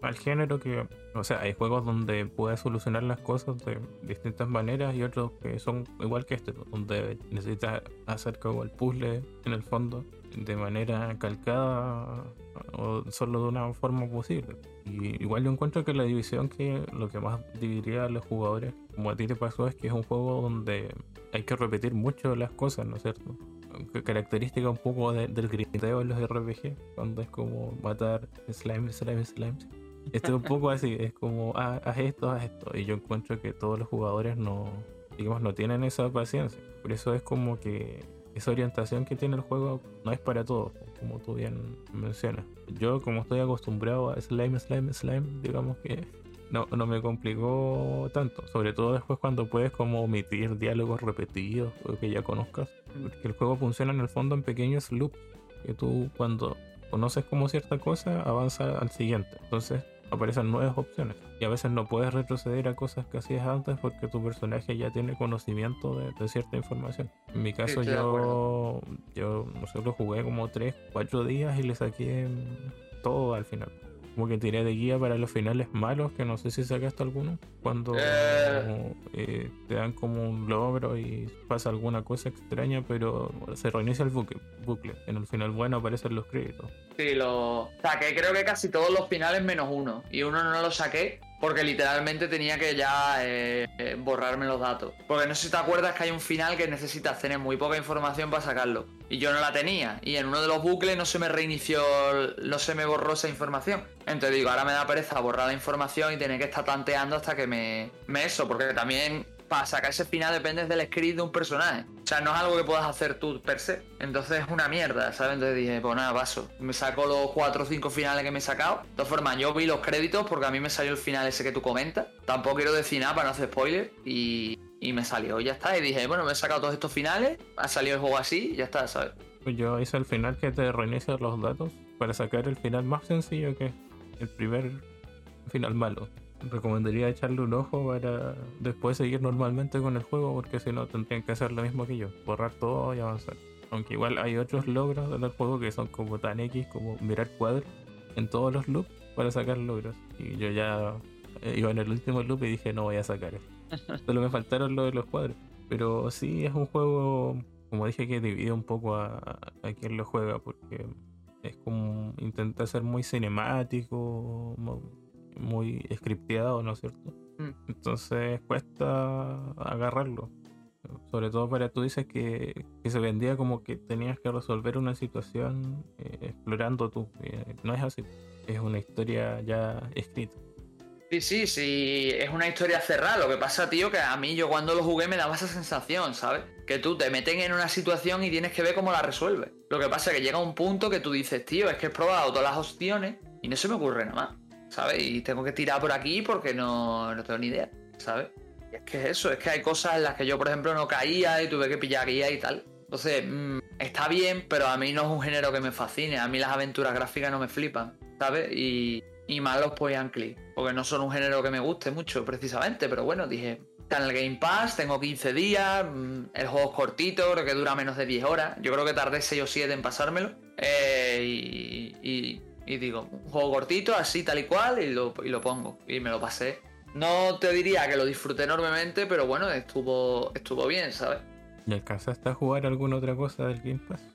al género que, o sea, hay juegos donde puedes solucionar las cosas de distintas maneras y otros que son igual que este, donde necesitas hacer como el puzzle en el fondo de manera calcada o solo de una forma posible. Y igual yo encuentro que la división que lo que más dividiría a los jugadores, como a ti te pasó, es que es un juego donde hay que repetir mucho las cosas, ¿no es cierto? Característica un poco del griteo en los RPG, cuando es como matar slime, slime, slime. Esto es un poco así, es como ah, haz esto, haz esto. Y yo encuentro que todos los jugadores no, digamos, no tienen esa paciencia. Por eso es como que esa orientación que tiene el juego no es para todos, como tú bien mencionas. Yo como estoy acostumbrado a slime, slime, slime, digamos que no, no me complicó tanto. Sobre todo después cuando puedes como omitir diálogos repetidos o que ya conozcas. Porque el juego funciona en el fondo en pequeños loops. Que tú cuando conoces como cierta cosa avanza al siguiente. Entonces aparecen nuevas opciones. Y a veces no puedes retroceder a cosas que hacías antes porque tu personaje ya tiene conocimiento de, cierta información. En mi caso yo, yo no sé, lo jugué como 3, 4 días y le saqué todo al final como que tiré de guía para los finales malos, que no sé si sacaste alguno, cuando eh. Eh, te dan como un logro y pasa alguna cosa extraña, pero se reinicia el bucle, bucle. En el final bueno aparecen los créditos. Sí, lo saqué creo que casi todos los finales menos uno, y uno no lo saqué porque literalmente tenía que ya eh, eh, borrarme los datos. Porque no sé si te acuerdas que hay un final que necesitas tener muy poca información para sacarlo. Y yo no la tenía. Y en uno de los bucles no se me reinició, no se me borró esa información. Entonces digo, ahora me da pereza borrar la información y tener que estar tanteando hasta que me, me eso. Porque también para sacar ese final depende del script de un personaje. O sea, no es algo que puedas hacer tú per se. Entonces es una mierda, ¿sabes? Entonces dije, pues nada, paso. Me saco los 4 o 5 finales que me he sacado. De todas formas, yo vi los créditos porque a mí me salió el final ese que tú comentas. Tampoco quiero decir nada para no hacer spoiler. Y, y me salió, ya está. Y dije, bueno, me he sacado todos estos finales. Ha salido el juego así, ya está, ¿sabes? Pues yo hice el final que te reinicia los datos para sacar el final más sencillo que el primer final malo recomendaría echarle un ojo para después seguir normalmente con el juego, porque si no tendrían que hacer lo mismo que yo, borrar todo y avanzar. Aunque igual hay otros logros del juego que son como tan X como mirar cuadros en todos los loops para sacar logros. Y yo ya eh, iba en el último loop y dije no voy a sacar esto. [LAUGHS] Solo me faltaron lo de los cuadros. Pero sí es un juego, como dije, que divide un poco a, a quien lo juega, porque es como intenta ser muy cinemático, muy scripteado, ¿no es cierto? Mm. Entonces cuesta agarrarlo. Sobre todo para tú dices que, se vendía como que tenías que resolver una situación eh, explorando tú. Eh, no es así. Es una historia ya escrita. Sí, sí, sí, es una historia cerrada. Lo que pasa, tío, que a mí yo cuando lo jugué me daba esa sensación, ¿sabes? Que tú te meten en una situación y tienes que ver cómo la resuelves. Lo que pasa es que llega un punto que tú dices, tío, es que he probado todas las opciones y no se me ocurre nada más. ¿Sabes? Y tengo que tirar por aquí porque no, no tengo ni idea, ¿sabes? Y es que es eso, es que hay cosas en las que yo, por ejemplo, no caía y tuve que pillar guía y tal. Entonces, mm, está bien, pero a mí no es un género que me fascine. A mí las aventuras gráficas no me flipan, ¿sabes? Y, y más los point porque no son un género que me guste mucho precisamente, pero bueno, dije, está en el Game Pass, tengo 15 días, mm, el juego es cortito, creo que dura menos de 10 horas, yo creo que tardé 6 o 7 en pasármelo, eh, y, digo, un juego cortito, así tal y cual, y lo, y lo pongo, y me lo pasé. No te diría que lo disfruté enormemente, pero bueno, estuvo, estuvo bien, ¿sabes? ¿Y alcanzaste a jugar alguna otra cosa del Game Pass? [LAUGHS]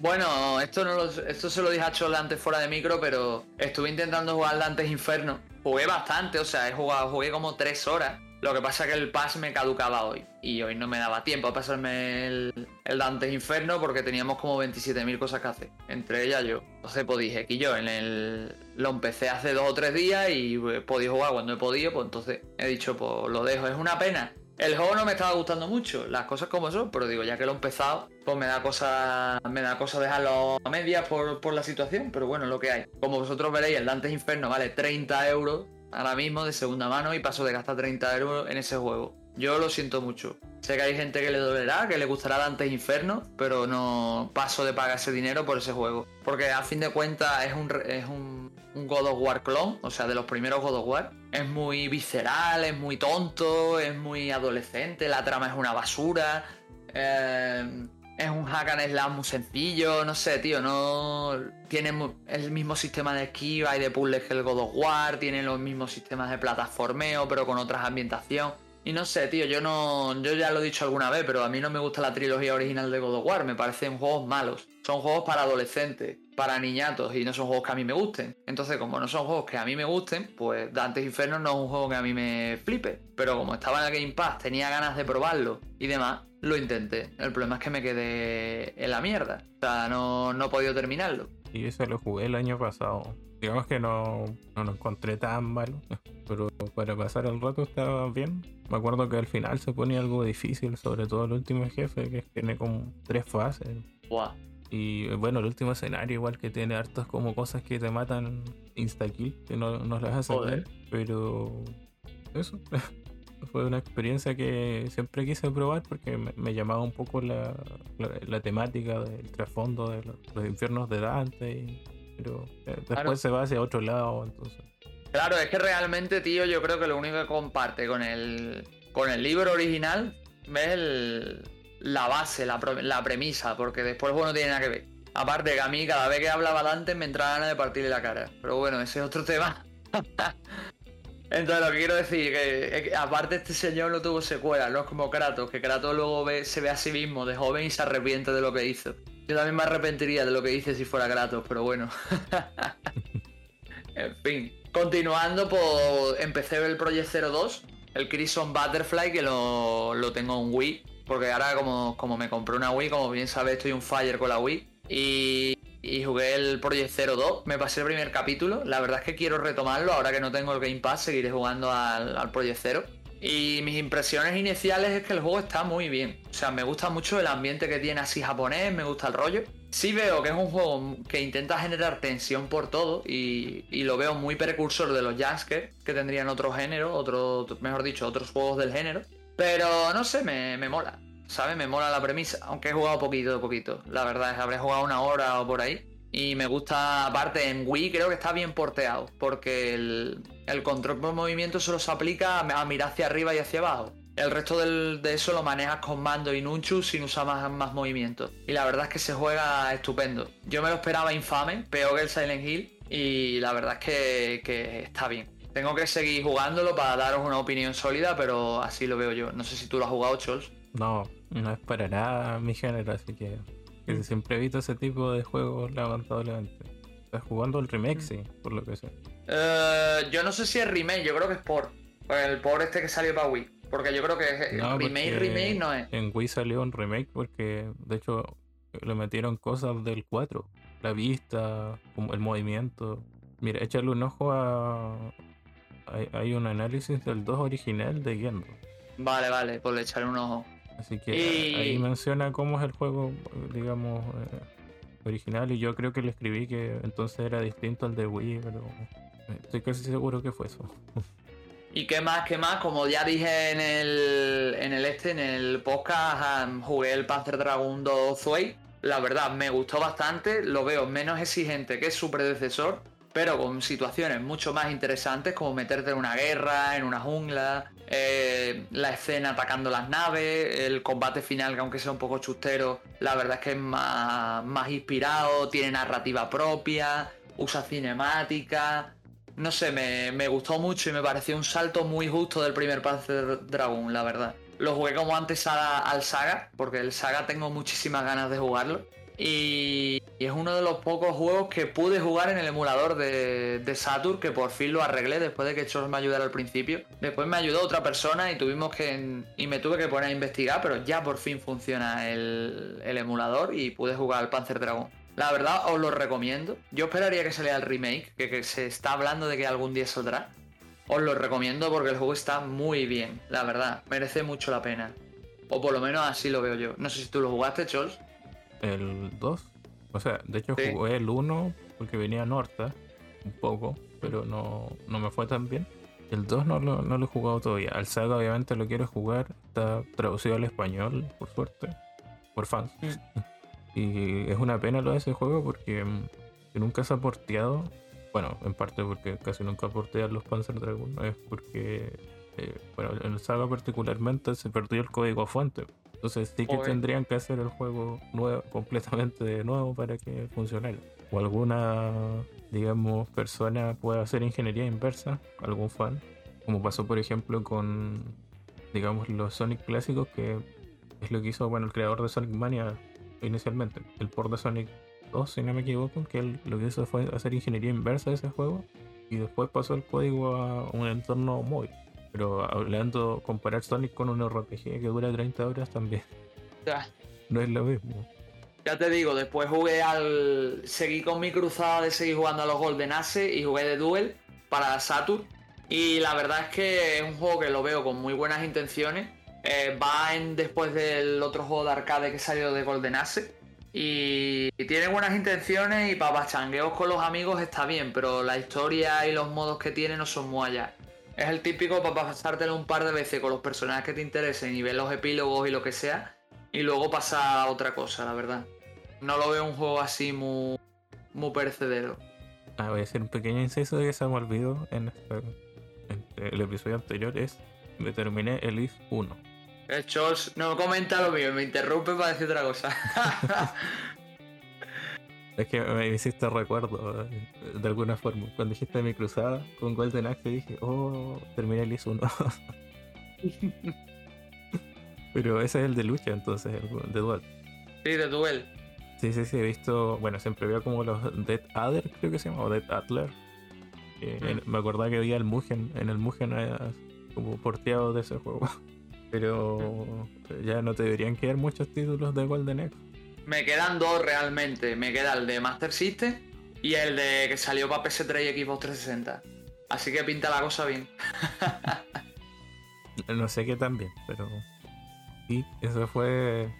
Bueno, esto no esto se lo dije a Chol antes fuera de micro, pero estuve intentando jugar Dantes Inferno. Jugué bastante, o sea, he jugado, jugué como tres horas. Lo que pasa es que el pass me caducaba hoy. Y hoy no me daba tiempo a pasarme el, el Dantes Inferno porque teníamos como 27.000 cosas que hacer. Entre ellas yo. Entonces pues dije que yo en el, lo empecé hace dos o tres días y he podido jugar cuando he podido. Pues entonces he dicho, pues lo dejo. Es una pena el juego no me estaba gustando mucho, las cosas como son, pero digo, ya que lo he empezado, pues me da cosa, me da cosa dejarlo a medias por, la situación, pero bueno, lo que hay. Como vosotros veréis, el Dantes Inferno vale 30 euros ahora mismo de segunda mano y paso de gastar 30 euros en ese juego. Yo lo siento mucho. Sé que hay gente que le dolerá, que le gustará Dantes Inferno, pero no paso de pagar ese dinero por ese juego. Porque a fin de cuentas es un, es un, God of War clone, o sea, de los primeros God of War. Es muy visceral, es muy tonto, es muy adolescente, la trama es una basura. Eh, es un hack and slash muy sencillo, no sé, tío, no tiene el mismo sistema de esquiva y de puzzles que el God of War, tiene los mismos sistemas de plataformeo, pero con otras ambientación. Y no sé, tío, yo no. Yo ya lo he dicho alguna vez, pero a mí no me gusta la trilogía original de God of War. Me parecen juegos malos. Son juegos para adolescentes, para niñatos, y no son juegos que a mí me gusten. Entonces, como no son juegos que a mí me gusten, pues Dantes Inferno no es un juego que a mí me flipe. Pero como estaba en el Game Pass, tenía ganas de probarlo y demás, lo intenté. El problema es que me quedé en la mierda. O sea, no, no he podido terminarlo. Y ese lo jugué el año pasado. Digamos que no, no lo encontré tan malo, pero para pasar el rato estaba bien. Me acuerdo que al final se pone algo difícil, sobre todo el último jefe, que tiene como tres fases. Y bueno, el último escenario igual que tiene hartas como cosas que te matan insta-kill, que no, no las hace bien, pero eso. [LAUGHS] Fue una experiencia que siempre quise probar porque me, llamaba un poco la, la, temática del trasfondo de los, infiernos de Dante, pero eh, después se va hacia otro lado, entonces. Claro, es que realmente, tío, yo creo que lo único que comparte con el, con el libro original es la base, la, premisa, porque después bueno no tiene nada que ver. Aparte que a mí cada vez que hablaba Dante me entraba ganas de partirle la cara. Pero bueno, ese es otro [LAUGHS] tema. Entonces lo que quiero decir es que, aparte este señor no tuvo secuela, no es como Kratos, que Kratos luego se ve a sí mismo de joven y se arrepiente de lo que hizo. Yo también me arrepentiría de lo que hice si fuera Kratos, pero bueno. [LAUGHS] en fin. Continuando, pues empecé el Project 02, el Crimson Butterfly, que lo, tengo en Wii. Porque ahora como, como me compré una Wii, como bien sabes, estoy un fire con la Wii. Y y jugué el Project Zero 2. Me pasé el primer capítulo. La verdad es que quiero retomarlo. Ahora que no tengo el Game Pass, seguiré jugando al, al Project Zero. Y mis impresiones iniciales es que el juego está muy bien. O sea, me gusta mucho el ambiente que tiene así japonés, me gusta el rollo. Sí veo que es un juego que intenta generar tensión por todo y, lo veo muy precursor de los Jasker que tendrían otro género, otro, mejor dicho, otros juegos del género. Pero no sé, me, me mola. ¿Sabes? Me mola la premisa, aunque he jugado poquito poquito. La verdad es habré jugado una hora o por ahí. Y me gusta, aparte en Wii creo que está bien porteado, porque el, control por movimiento solo se aplica a mirar hacia arriba y hacia abajo. El resto de eso lo manejas con mando y nunchu sin usar más, más movimientos. Y la verdad es que se juega estupendo. Yo me lo esperaba infame, peor que el Silent Hill, y la verdad es que, que está bien. Tengo que seguir jugándolo para daros una opinión sólida, pero así lo veo yo. No sé si tú lo has jugado, Chols. No, no es para nada mi género, así que, mm. siempre evito ese tipo de juegos lamentablemente. Estás jugando el remake, sí, por lo que sé. Eh, yo no sé si es remake, yo creo que es por el por este que salió para Wii. Porque yo creo que es remake, remake no es. En Wii salió un remake porque, de hecho, le metieron cosas del 4. La vista, el movimiento. Mira, échale un ojo a. Hay, un análisis del 2 original de Gendo. Vale, vale, pues le echaré un ojo. Así que ahí menciona cómo es el juego, digamos, eh, original. Y yo creo que le escribí que entonces era distinto al de Wii, pero estoy casi seguro que fue eso. [LAUGHS] ¿Y qué más, qué más? Como ya dije en el, en el este, en el podcast, jugué el Panzer Dragon 2 Zway. La verdad, me gustó bastante. Lo veo menos exigente que su predecesor pero con situaciones mucho más interesantes como meterte en una guerra, en una jungla, eh, la escena atacando las naves, el combate final que aunque sea un poco chustero, la verdad es que es más, inspirado, tiene narrativa propia, usa cinemática. No sé, me, me, gustó mucho y me pareció un salto muy justo del primer Panzer Dragon, la verdad. Lo jugué como antes al Saga, porque el Saga tengo muchísimas ganas de jugarlo. Y, es uno de los pocos juegos que pude jugar en el emulador de, Saturn, que por fin lo arreglé después de que Chos me ayudara al principio. Después me ayudó otra persona y tuvimos que. Y me tuve que poner a investigar, pero ya por fin funciona el, emulador y pude jugar al Panzer Dragon. La verdad, os lo recomiendo. Yo esperaría que saliera el remake, que, que se está hablando de que algún día saldrá. Os lo recomiendo porque el juego está muy bien, la verdad. Merece mucho la pena. O por lo menos así lo veo yo. No sé si tú lo jugaste, Chols el 2. O sea, de hecho jugué el 1 porque venía Norta un poco, pero no, no me fue tan bien. El 2 no lo, no lo he jugado todavía. Al Saga obviamente lo quiero jugar. Está traducido al español, por suerte. Por fans. Mm. [LAUGHS] y es una pena lo de ese juego porque mm, nunca se ha porteado. Bueno, en parte porque casi nunca portean los Panzer Dragon. Es porque, eh, bueno, en el Saga particularmente se perdió el código fuente. Entonces sí que tendrían que hacer el juego nuevo, completamente de nuevo para que funcionara. O alguna, digamos, persona pueda hacer ingeniería inversa, algún fan, como pasó por ejemplo con, digamos, los Sonic clásicos, que es lo que hizo, bueno, el creador de Sonic Mania inicialmente, el port de Sonic 2, si no me equivoco, que él lo que hizo fue hacer ingeniería inversa de ese juego y después pasó el código a un entorno móvil. Pero hablando, comparar Sonic con un RPG que dura 30 horas también. No es lo mismo. Ya te digo, después jugué al. Seguí con mi cruzada de seguir jugando a los Golden Ace y jugué de Duel para Saturn. Y la verdad es que es un juego que lo veo con muy buenas intenciones. Eh, va en, después del otro juego de arcade que salió de Golden Ace. Y, tiene buenas intenciones y para changueos con los amigos está bien, pero la historia y los modos que tiene no son muy allá. Es el típico para pasártelo un par de veces con los personajes que te interesen y ver los epílogos y lo que sea. Y luego pasa a otra cosa, la verdad. No lo veo un juego así muy, muy perecedero. Ah, voy a hacer un pequeño inciso de que se me olvidó en, el episodio anterior. Es me terminé el IF 1. El Chols no comenta lo mío, me interrumpe para decir otra cosa. [LAUGHS] Es que me hiciste recuerdo eh, de alguna forma. Cuando dijiste mi cruzada con Golden Axe dije, oh, terminé el IS 1. [LAUGHS] Pero ese es el de lucha, entonces, el de duel. Sí, de duel. Sí, sí, sí, he visto, bueno, siempre veo como los Dead Adder, creo que se llama, o Dead Adler. Mm. Me acordaba que había el Mugen, en el Mugen como porteado de ese juego. [LAUGHS] Pero ya no te deberían quedar muchos títulos de Golden Axe. Me quedan dos realmente. Me queda el de Master System y el de que salió para PS3 y Xbox 360. Así que pinta la cosa bien. [LAUGHS] no sé qué tan bien, pero. Y eso fue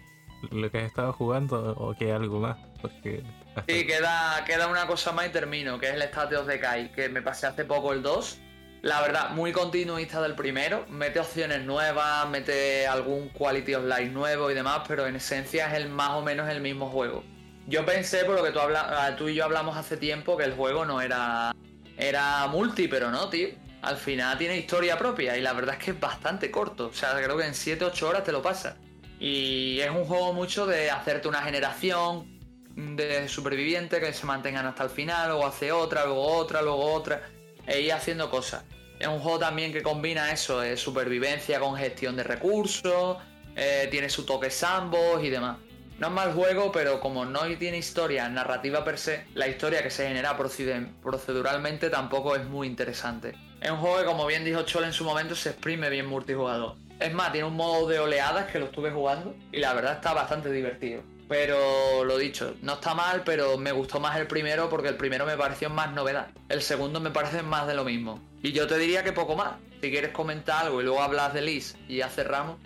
lo que has estado jugando o que algo más. Porque Sí, queda, queda una cosa más y termino, que es el State of Decay, que me pasé hace poco el 2 la verdad, muy continuista del primero. Mete opciones nuevas, mete algún quality of life nuevo y demás, pero en esencia es el más o menos el mismo juego. Yo pensé, por lo que tú, habla, tú y yo hablamos hace tiempo, que el juego no era, era multi, pero no, tío. Al final tiene historia propia y la verdad es que es bastante corto. O sea, creo que en 7-8 horas te lo pasa. Y es un juego mucho de hacerte una generación de supervivientes que se mantengan hasta el final, luego hace otra, luego otra, luego otra e ir haciendo cosas. Es un juego también que combina eso, de supervivencia con gestión de recursos, eh, tiene su toque sandbox y demás. No es mal juego, pero como no tiene historia narrativa per se, la historia que se genera proceduralmente tampoco es muy interesante. Es un juego que, como bien dijo Chol en su momento, se exprime bien multijugador. Es más, tiene un modo de oleadas que lo estuve jugando y la verdad está bastante divertido. Pero lo dicho, no está mal, pero me gustó más el primero porque el primero me pareció más novedad. El segundo me parece más de lo mismo. Y yo te diría que poco más. Si quieres comentar algo y luego hablas de Liz y ya cerramos.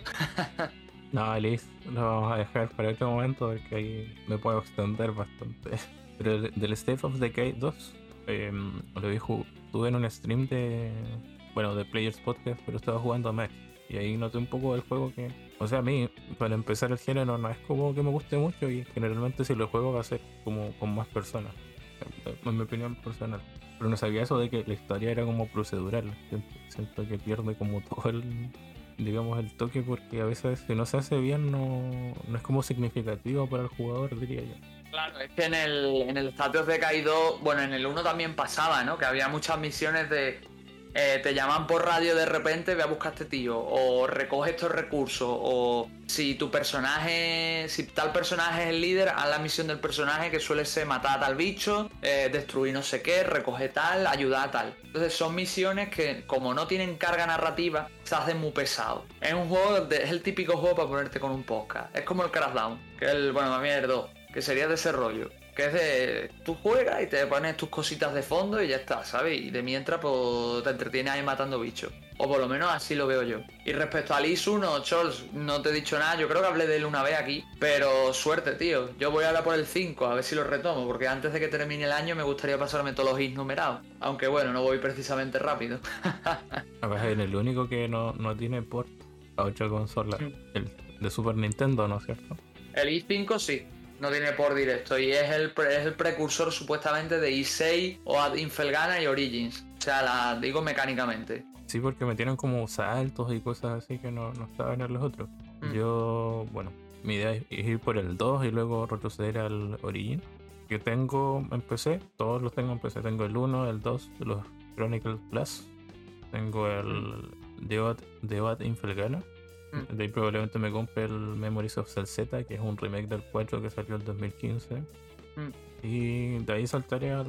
[LAUGHS] no, Liz lo vamos a dejar para otro momento porque ahí me puedo extender bastante. [LAUGHS] Pero del State of Decay 2, em, lo vi, tuve en un stream de, bueno, de Players Podcast, pero estaba jugando a Mac. Y ahí noté un poco del juego que o sea, a mí, para empezar el género, no es como que me guste mucho y generalmente si lo juego va a ser como con más personas. En mi opinión personal. Pero no sabía eso de que la historia era como procedural. Siento, que pierde como [LAUGHS] todo el, digamos, el toque porque a veces si no se hace bien no, no es como significativo para el jugador, diría yo. Claro, es que en el, en el Status de Kaido, bueno, en el 1 también pasaba, ¿no? Que había muchas misiones de eh, te llaman por radio de repente, ve a buscar a este tío, o recoge estos recursos, o si tu personaje, si tal personaje es el líder, haz la misión del personaje que suele ser matar a tal bicho, eh, destruir no sé qué, recoger tal, ayudar a tal. Entonces son misiones que como no tienen carga narrativa, se hacen muy pesados. Es un juego, es el típico juego para ponerte con un podcast. Es como el Crashdown, que es el, bueno, es el 2, que sería de ese rollo que es de tú juegas y te pones tus cositas de fondo y ya está, ¿sabes? Y de mientras pues te entretienes ahí matando bichos. O por lo menos así lo veo yo. Y respecto al IS 1, Chols, no te he dicho nada, yo creo que hablé de él una vez aquí, pero suerte, tío. Yo voy a hablar por el 5, a ver si lo retomo, porque antes de que termine el año me gustaría pasarme todos los IS numerados. Aunque bueno, no voy precisamente rápido. [LAUGHS] a ver, el único que no, no tiene port a otra consola, mm. el de Super Nintendo, ¿no es cierto? El i5 sí, no tiene por directo y es el, es el precursor supuestamente de i6 o Ad Infelgana y Origins. O sea, la digo mecánicamente. Sí, porque metieron como saltos y cosas así que no, no estaban en los otros. Mm. Yo, bueno, mi idea es ir por el 2 y luego retroceder al Origin. Yo tengo en PC, todos los tengo en PC. Tengo el 1, el 2, los Chronicles Plus. Tengo el Deot, Deot Infelgana Mm. De ahí probablemente me compre el Memories of Z, que es un remake del 4 que salió en 2015. Mm. Y de ahí saltaré al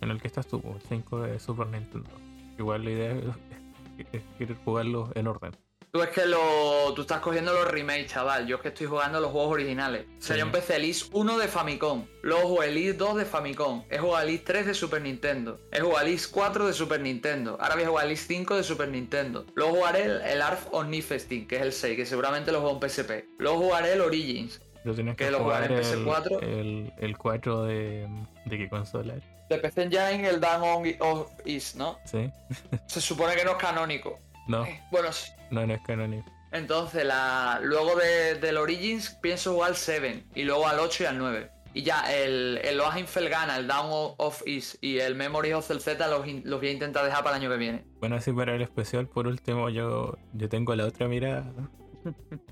en el que estás tú, el 5 de Super Nintendo. Igual la idea es, es, jugarlo en orden. Tú es que lo, tú estás cogiendo los remakes, chaval. Yo es que estoy jugando los juegos originales. O sea, yo empecé el IS 1 de Famicom. Luego jugué el IS 2 de Famicom. He jugado el IS 3 de Super Nintendo. He jugado el IS 4 de Super Nintendo. Ahora voy a jugar el IS 5 de Super Nintendo. Luego jugaré el, el ARF Omnifesting, que es el 6, que seguramente lo juego en PSP. Luego jugaré el Origins. que, lo jugaré en PS4. El, el 4 de, de qué consola De PC Engine, el Down of Is, ¿no? Sí. Se supone que no es canónico. No. Eh, bueno, no, no es canónico. Entonces, la, luego de, del Origins pienso jugar al 7 y luego al 8 y al 9. Y ya, el, el Oasis Felgana, el Down of East y el Memory of el Z los, los, voy a intentar dejar para el año que viene. Bueno, así para el especial, por último, yo, yo tengo la otra mirada.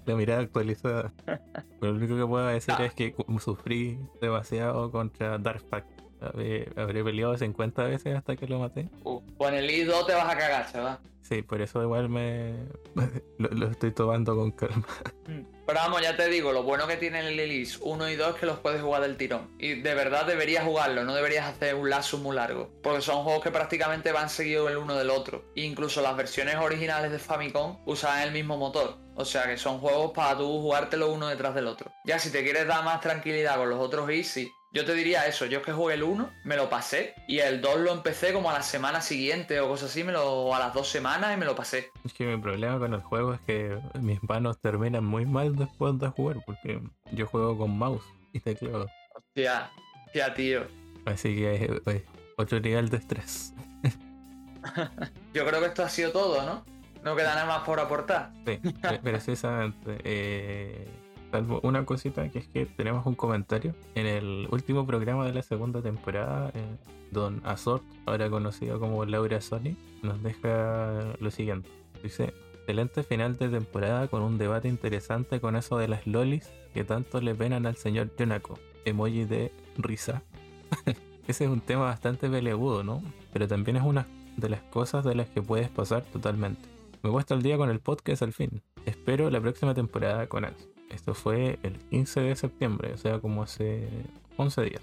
La mirada actualizada. [LAUGHS] lo único que puedo decir ah. es que sufrí demasiado contra Dark Pact. Habré, peleado 50 veces hasta que lo maté. Uh, con el I2 te vas a cagar, chaval. Sí, por eso igual me [LAUGHS] lo, estoy tomando con calma. Mm. Pero vamos, ya te digo, lo bueno que tiene el Lilies 1 y 2 es que los puedes jugar del tirón. Y de verdad deberías jugarlo, no deberías hacer un lazo muy largo. Porque son juegos que prácticamente van seguidos el uno del otro. E incluso las versiones originales de Famicom usan el mismo motor. O sea que son juegos para tú jugártelo uno detrás del otro. Ya si te quieres dar más tranquilidad con los otros Easy, yo te diría eso, yo es que jugué el 1, me lo pasé, y el 2 lo empecé como a la semana siguiente o cosas así, me lo, a las dos semanas y me lo pasé. Es que mi problema con el juego es que mis manos terminan muy mal después de jugar, porque yo juego con mouse y teclado. Hostia, hostia, tío. Así que hay otro nivel de estrés. [LAUGHS] yo creo que esto ha sido todo, ¿no? No queda nada más por aportar. Sí, precisamente. Eh Salvo una cosita que es que tenemos un comentario. En el último programa de la segunda temporada, eh, Don Azort, ahora conocido como Laura Sony, nos deja lo siguiente. Dice, excelente final de temporada con un debate interesante con eso de las lolis que tanto le penan al señor Yonako. Emoji de risa. [LAUGHS] Ese es un tema bastante peleagudo, ¿no? Pero también es una de las cosas de las que puedes pasar totalmente. Me puesto el día con el podcast al fin. Espero la próxima temporada con él. Esto fue el 15 de septiembre, o sea, como hace 11 días.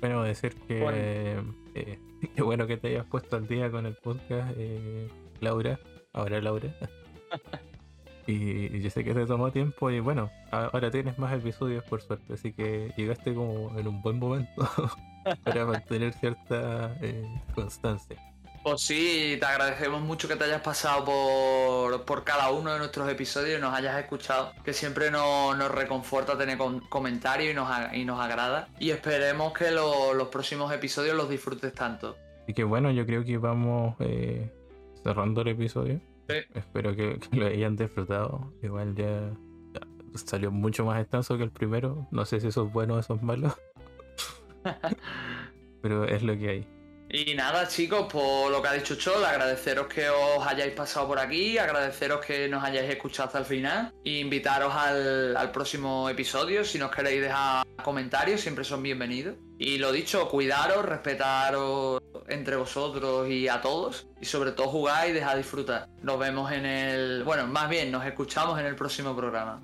Bueno, decir que bueno. Eh, [LAUGHS] qué bueno que te hayas puesto al día con el podcast, eh, Laura. Ahora Laura. [LAUGHS] y, yo sé que te tomó tiempo y bueno, ahora tienes más episodios por suerte, así que llegaste como en un buen momento [LAUGHS] para mantener cierta eh, constancia. Pues sí, te agradecemos mucho que te hayas pasado por, por cada uno de nuestros episodios y nos hayas escuchado, que siempre nos, nos reconforta tener comentarios y nos, y nos agrada. Y esperemos que los próximos episodios los disfrutes tanto. Y que bueno, yo creo que vamos eh, cerrando el episodio. Sí. Espero que, lo hayan disfrutado. Igual ya, salió mucho más extenso que el primero. No sé si eso es bueno o eso es malo. [LAUGHS] Pero es lo que hay. Y nada, chicos, por lo que ha dicho Chol, agradeceros que os hayáis pasado por aquí, agradeceros que nos hayáis escuchado hasta el final, e invitaros al, al próximo episodio. Si nos queréis dejar comentarios, siempre son bienvenidos. Y lo dicho, cuidaros, respetaros entre vosotros y a todos. Y sobre todo jugar y dejar disfrutar. Nos vemos en el. Bueno, más bien, nos escuchamos en el próximo programa.